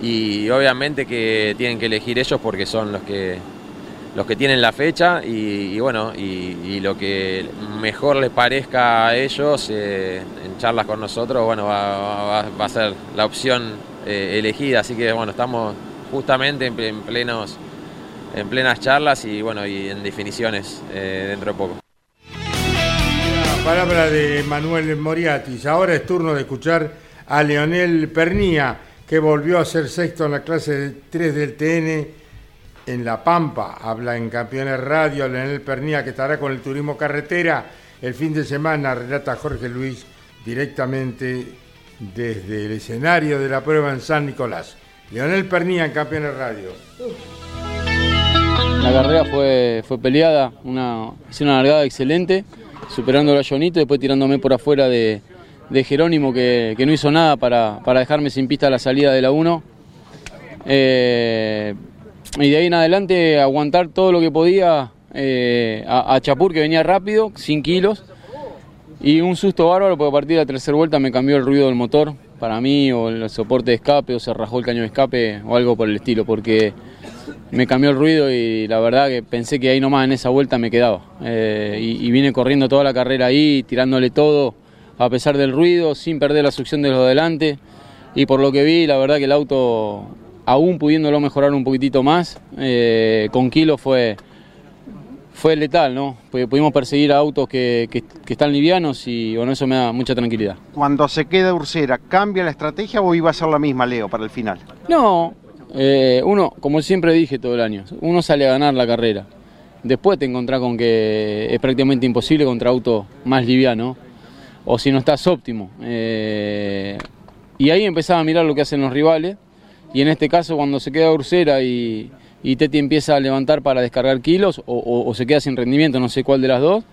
y obviamente que tienen que elegir ellos porque son los que los que tienen la fecha y, bueno y, lo que mejor les parezca a ellos eh, en charlas con nosotros bueno va, a ser la opción eh, elegida así que bueno estamos justamente en, en plenos en plenas charlas y bueno y en definiciones eh, dentro de poco palabra de Manuel Moriatis. Ahora es turno de escuchar a Leonel Pernía, que volvió a ser sexto en la clase 3 del TN en La Pampa. Habla en Campeones Radio Leonel Pernía, que estará con el turismo carretera el fin de semana, relata Jorge Luis directamente desde el escenario de la prueba en San Nicolás. Leonel Pernía en Campeones Radio. La carrera fue, fue peleada, una, hice una largada excelente, superando a Jonito y después tirándome por afuera de, Jerónimo que, que no hizo nada para, para dejarme sin pista la salida de la 1. Eh, y de ahí en adelante aguantar todo lo que podía eh, a, a Chapur que venía rápido, sin kilos. Y un susto bárbaro porque a partir de la tercera vuelta me cambió el ruido del motor para mí o el soporte de escape o se rajó el caño de escape o algo por el estilo porque me cambió el ruido y la verdad que pensé que ahí nomás en esa vuelta me quedaba. Eh, y, y vine corriendo toda la carrera ahí, tirándole todo a pesar del ruido, sin perder la succión de los de delante. Y por lo que vi, la verdad que el auto, aún pudiéndolo mejorar un poquitito más, eh, con kilos fue, fue letal, ¿no? Pudimos perseguir a autos que, que- que están livianos y bueno, eso me da mucha tranquilidad. Cuando se queda Ursera, ¿cambia la estrategia o iba a ser la misma, Leo, para el final? No, eh, uno, como siempre dije todo el año, uno sale a ganar la carrera. Después te encontrás con que es prácticamente imposible contra auto más liviano, o si no estás óptimo. Eh, y ahí empezaba a mirar lo que hacen los rivales, y en este caso cuando se queda Ursera y, y Teti empieza a levantar para descargar kilos, o, se queda sin rendimiento, no sé cuál de las dos,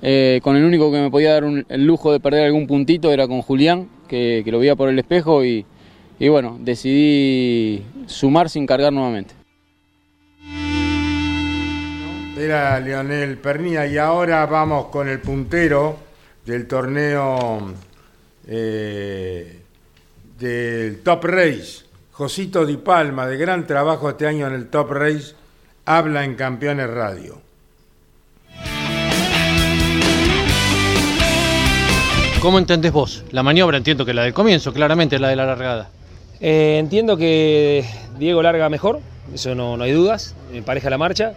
eh, con el único que me podía dar el lujo de perder algún puntito era con Julián, que lo veía por el espejo y, y bueno, decidí sumar sin cargar nuevamente. Era Leonel Pernía y ahora vamos con el puntero del torneo eh, del Top Race, Josito Di Palma, de gran trabajo este año en el Top Race, habla en Campeones Radio. ¿Cómo entendés vos? La maniobra entiendo que la del comienzo, claramente la de la largada. Eh, entiendo que Diego larga mejor, eso no, no hay dudas, empareja la marcha.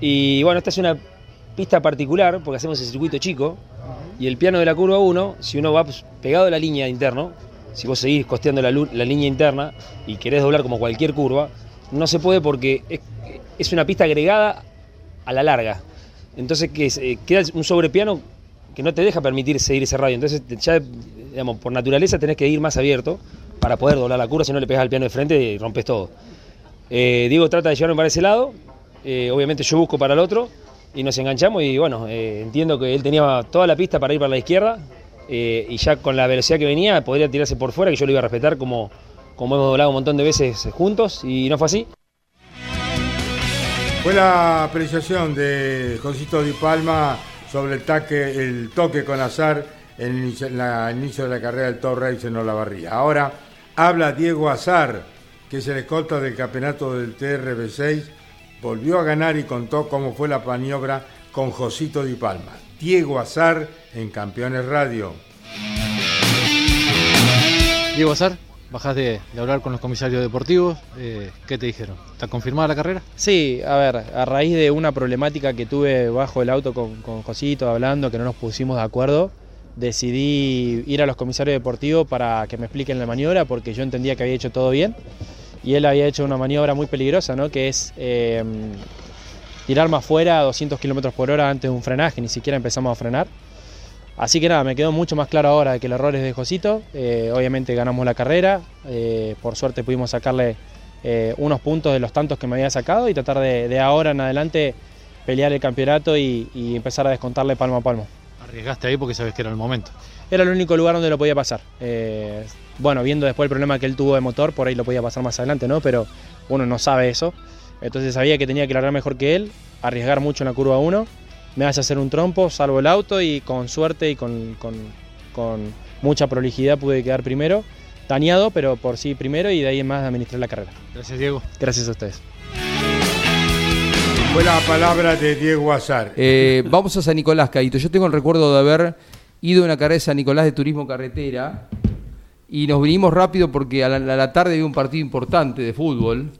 Y bueno, esta es una pista particular porque hacemos el circuito chico y el piano de la curva 1, si uno va pues, pegado a la línea interno, si vos seguís costeando la, la línea interna y querés doblar como cualquier curva, no se puede porque es, es una pista agregada a la larga. Entonces que eh, queda un sobrepiano que no te deja permitir seguir ese radio. Entonces ya, digamos, por naturaleza tenés que ir más abierto para poder doblar la curva, si no le pegas al piano de frente y rompes todo. Eh, Diego trata de llevarme para ese lado, eh, obviamente yo busco para el otro y nos enganchamos y bueno, eh, entiendo que él tenía toda la pista para ir para la izquierda eh, y ya con la velocidad que venía podría tirarse por fuera, que yo lo iba a respetar como, como hemos doblado un montón de veces juntos y no fue así. Fue la apreciación de Josito Di Palma sobre el, taque, el toque con azar en el inicio, de la carrera del Top Race en Olavarría. Ahora habla Diego Azar, que es el escolta del campeonato del TRB6. Volvió a ganar y contó cómo fue la maniobra con Josito Di Palma. Diego Azar en Campeones Radio. Diego Azar, bajás de, de hablar con los comisarios deportivos, eh, ¿qué te dijeron? ¿Está confirmada la carrera? Sí, a ver, a raíz de una problemática que tuve bajo el auto con, con Josito hablando, que no nos pusimos de acuerdo, decidí ir a los comisarios deportivos para que me expliquen la maniobra, porque yo entendía que había hecho todo bien, y él había hecho una maniobra muy peligrosa, ¿no? que es eh, tirar más fuera a 200 kilómetros por hora antes de un frenaje, ni siquiera empezamos a frenar. Así que nada, me quedó mucho más claro ahora que el error es de Josito. Eh, obviamente ganamos la carrera, eh, por suerte pudimos sacarle eh, unos puntos de los tantos que me había sacado y tratar de, de ahora en adelante pelear el campeonato y, y empezar a descontarle palmo a palmo. Arriesgaste ahí porque sabes que era el momento. Era el único lugar donde lo podía pasar. Eh, bueno, viendo después el problema que él tuvo de motor, por ahí lo podía pasar más adelante, ¿no? Pero uno no sabe eso. Entonces sabía que tenía que largar mejor que él, arriesgar mucho en la curva 1, me hace hacer un trompo, salvo el auto y con suerte y con, con- con mucha prolijidad pude quedar primero. Dañado, pero por sí primero y de ahí en más administrar la carrera. Gracias, Diego. Gracias a ustedes. Fue la palabra de Diego Azar. Eh, vamos a San Nicolás, Caito. Yo tengo el recuerdo de haber ido a una carrera de San Nicolás de turismo carretera y nos vinimos rápido porque a la, a la tarde había un partido importante de fútbol.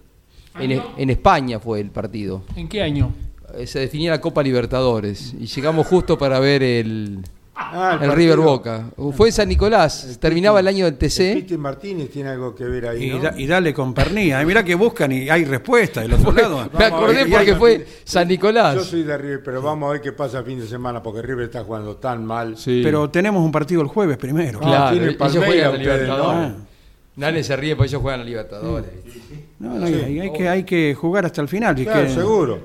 En, ¿Año? en España fue el partido. ¿En qué año? Eh, Se definía la Copa Libertadores y llegamos justo para ver el, Ah, el River Boca. Fue en San Nicolás, terminaba el año del TC. Piti Martínez tiene algo que ver ahí, Y, ¿no? da- y dale con pernía. Mirá que buscan y hay respuesta del otro lado. Me acordé porque fue San Yo Nicolás. soy de River, pero vamos a ver qué pasa el fin de semana, porque River está jugando tan mal. Pero tenemos un partido el jueves primero. Claro, tiene ellos juegan a Libertadores. ¿no? Nane se ríe porque ellos juegan a Libertadores. No, no, hay, hay que, hay que jugar hasta el final. y Claro, que- seguro.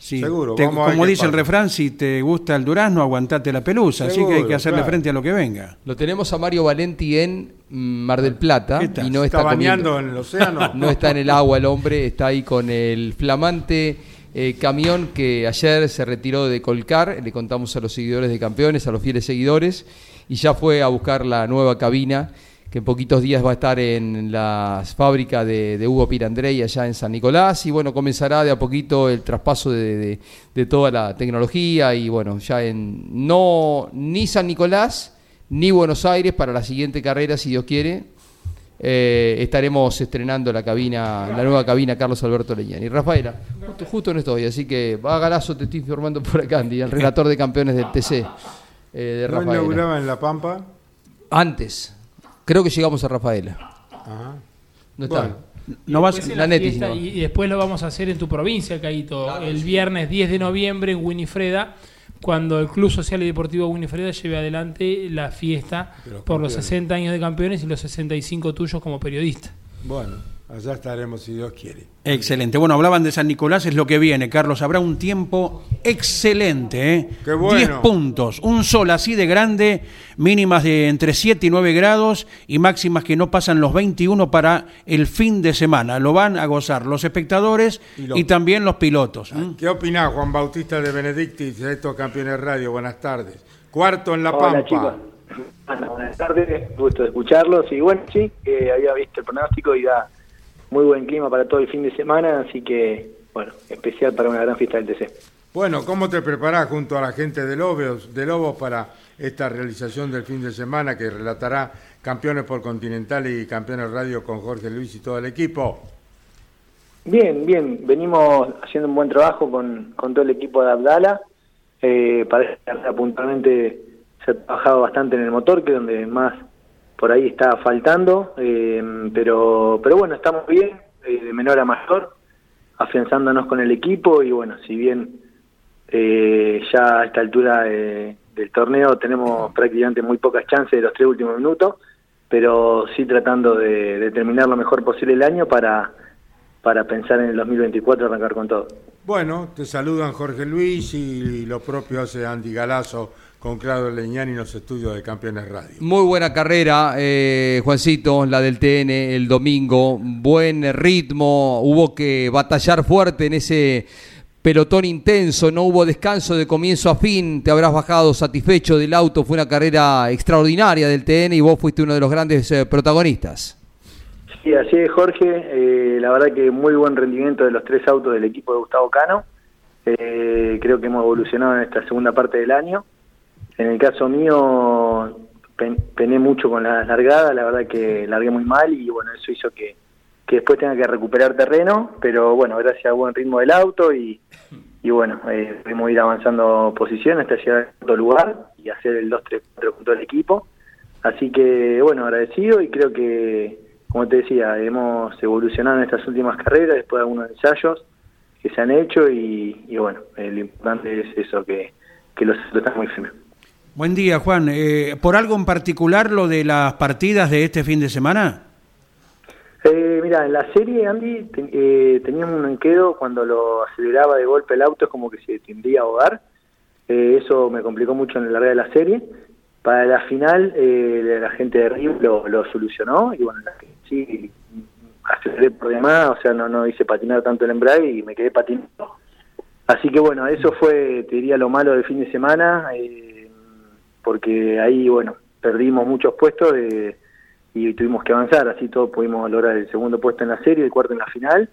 Sí, Seguro, te- vamos como dice el refrán, si te gusta el durazno, aguantate la pelusa. así que hay que hacerle claro. frente a lo que venga. Lo tenemos a Mario Valenti en Mar del Plata y no ¿Está está, bañando comiendo- en el océano? no está en el agua el hombre, está ahí con el flamante eh, camión que ayer se retiró de Colcar, le contamos a los seguidores de campeones, a los fieles seguidores, y ya fue a buscar la nueva cabina que en poquitos días va a estar en la fábrica de, de Hugo Pirandrey allá en San Nicolás y bueno, comenzará de a poquito el traspaso de, de- de toda la tecnología y bueno, ya en no ni San Nicolás ni Buenos Aires para la siguiente carrera, si Dios quiere, eh, estaremos estrenando la cabina, la nueva cabina Carlos Alberto Leñani. Rafaela, justo, justo no estoy, así que va a galazo, te estoy informando por acá, Andy, el relator de campeones del TC eh, de ¿No inauguraba en La Pampa? Antes, creo que llegamos a Rafaela. Ajá. No está. Bueno. No vas, en la la Netis, fiesta, no. y, y después lo vamos a hacer en tu provincia, Caito, el viernes 10 de noviembre en Winifreda, cuando el Club Social y Deportivo Winifreda lleve adelante la fiesta los por los campeones. 60 años de campeones y los 65 tuyos como periodista. Bueno, allá estaremos si Dios quiere. Excelente. Bueno, hablaban de San Nicolás, es lo que viene, Carlos. Habrá un tiempo excelente, ¿eh? Qué bueno. 10 puntos, un sol así de grande, mínimas de entre 7 y 9 grados y máximas que no pasan los 21 para el fin de semana. Lo van a gozar los espectadores Y también los pilotos. ¿eh? ¿Qué opinás, Juan Bautista de Benedictis, de estos campeones radio? Buenas tardes. Cuarto en La Hola, Pampa. chicos. Bueno, buenas tardes, gusto de escucharlos. Y bueno, sí, eh, había visto el pronóstico y da muy buen clima para todo el fin de semana, así que, bueno, especial para una gran fiesta del TC. Bueno, ¿cómo te preparás junto a la gente de Lobos, de Lobos para esta realización del fin de semana que relatará campeones por Continental y campeones radio con Jorge Luis y todo el equipo? Bien, bien, venimos haciendo un buen trabajo con, con todo el equipo de Abdala. Eh, parece que puntualmente se ha trabajado bastante en el motor, que es donde más por ahí está faltando, eh, pero, pero bueno, estamos bien, eh, de menor a mayor, afianzándonos con el equipo y bueno, si bien eh, ya a esta altura de- del torneo tenemos prácticamente muy pocas chances de los tres últimos minutos, pero sí tratando de, de terminar lo mejor posible el año para, para pensar en el 2024 arrancar con todo. Bueno, te saludan Jorge Luis y lo propio hace Andy Galazo con Claudio Leñani en los estudios de Campeones Radio. Muy buena carrera, eh, Juancito, la del TN el domingo. Buen ritmo, hubo que batallar fuerte en ese pelotón intenso, no hubo descanso de comienzo a fin. Te habrás bajado satisfecho del auto, fue una carrera extraordinaria del TN y vos fuiste uno de los grandes eh, protagonistas. Sí, así es, Jorge. Eh, la verdad que muy buen rendimiento de los tres autos del equipo de Gustavo Cano. Eh, creo que hemos evolucionado en esta segunda parte del año. En el caso mío, pen- pené mucho con las largadas, la verdad que largué muy mal y bueno, eso hizo que, que después tenga que recuperar terreno, pero bueno, gracias al buen ritmo del auto y, y bueno, eh, pudimos ir avanzando posiciones hasta llegar al quinto lugar y hacer el 2-3-4 con todo el equipo. Así que bueno, agradecido y creo que, como te decía, hemos evolucionado en estas últimas carreras después de algunos ensayos que se han hecho y, y bueno, eh, lo importante es eso, que, que los están muy firmes. Buen día, Juan. Eh, ¿Por algo en particular lo de las partidas de este fin de semana? Eh, mira, en la serie, Andy, eh, teníamos un enquedo cuando lo aceleraba de golpe el auto, es como que se tendría a ahogar. Eh, eso me complicó mucho en la larga de la serie. Para la final, eh, la gente de Río lo, lo solucionó y bueno, sí, aceleré por demás, o sea, no, no hice patinar tanto el embrague y me quedé patinando. Así que bueno, eso fue, te diría, lo malo del fin de semana, eh, porque ahí, bueno, perdimos muchos puestos de- y tuvimos que avanzar, así todos pudimos lograr el segundo puesto en la serie, el cuarto en la final,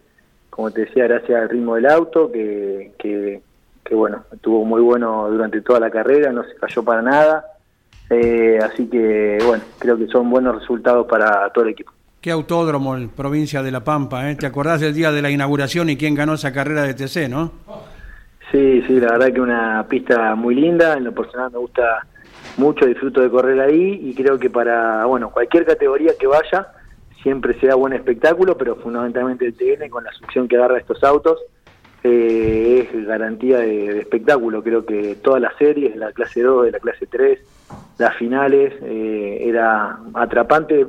como te decía, gracias al ritmo del auto, que, que, que, bueno, estuvo muy bueno durante toda la carrera, no se cayó para nada, eh, así que bueno, creo que son buenos resultados para todo el equipo. Qué autódromo, en provincia de La Pampa, ¿eh? ¿Te acordás del día de la inauguración y quién ganó esa carrera de TC, no? Sí, sí, la verdad que una pista muy linda, en lo personal me gusta mucho, disfruto de correr ahí y creo que para, bueno, cualquier categoría que vaya, siempre sea buen espectáculo, pero fundamentalmente el TN con la succión que agarra estos autos eh, es garantía de, espectáculo. Creo que todas las series, la clase 2, de la clase 3, las finales, eh, era atrapante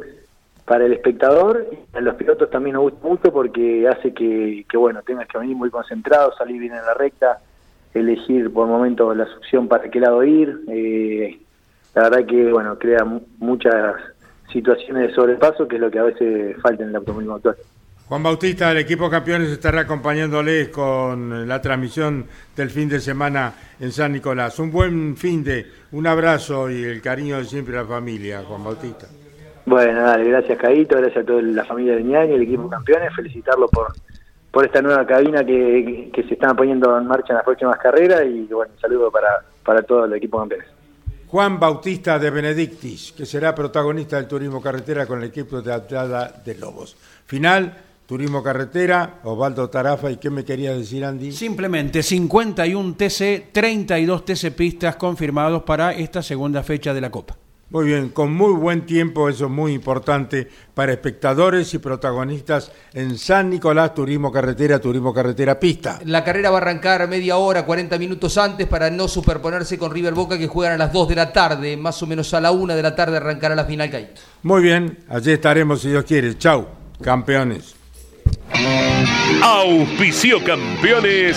para el espectador y a los pilotos también nos gusta mucho porque hace que, que, bueno, tengas que venir muy concentrado, salir bien en la recta, elegir por momentos la succión para qué lado ir. Eh, la verdad que, bueno, crea mu- muchas situaciones de sobrepaso, que es lo que a veces falta en el automovilismo actual. Juan Bautista, el equipo campeones estará acompañándoles con la transmisión del fin de semana en San Nicolás. Un buen fin de, un abrazo y el cariño de siempre a la familia, Juan Bautista. Bueno, dale, gracias Caíto, gracias a toda la familia de Ñaño, el equipo campeones, felicitarlo por por esta nueva cabina que, que se están poniendo en marcha en las próximas carreras y bueno, un saludo para, para todo el equipo campeones. Juan Bautista de Benedictis, que será protagonista del turismo carretera con el equipo de Atlanta de Lobos. Final, turismo carretera, Osvaldo Tarafa, ¿y qué me querías decir, Andy? Simplemente 51 TC, 32 TC pistas confirmados para esta segunda fecha de la Copa. Muy bien, con muy buen tiempo, eso es muy importante para espectadores y protagonistas en San Nicolás, Turismo Carretera, Turismo Carretera Pista. La carrera va a arrancar media hora, 40 minutos antes para no superponerse con River Boca que juegan a las 2 de la tarde, más o menos a la 1 de la tarde arrancará la final Caíto. Muy bien, allí estaremos si Dios quiere. Chau, campeones. Auspicio campeones.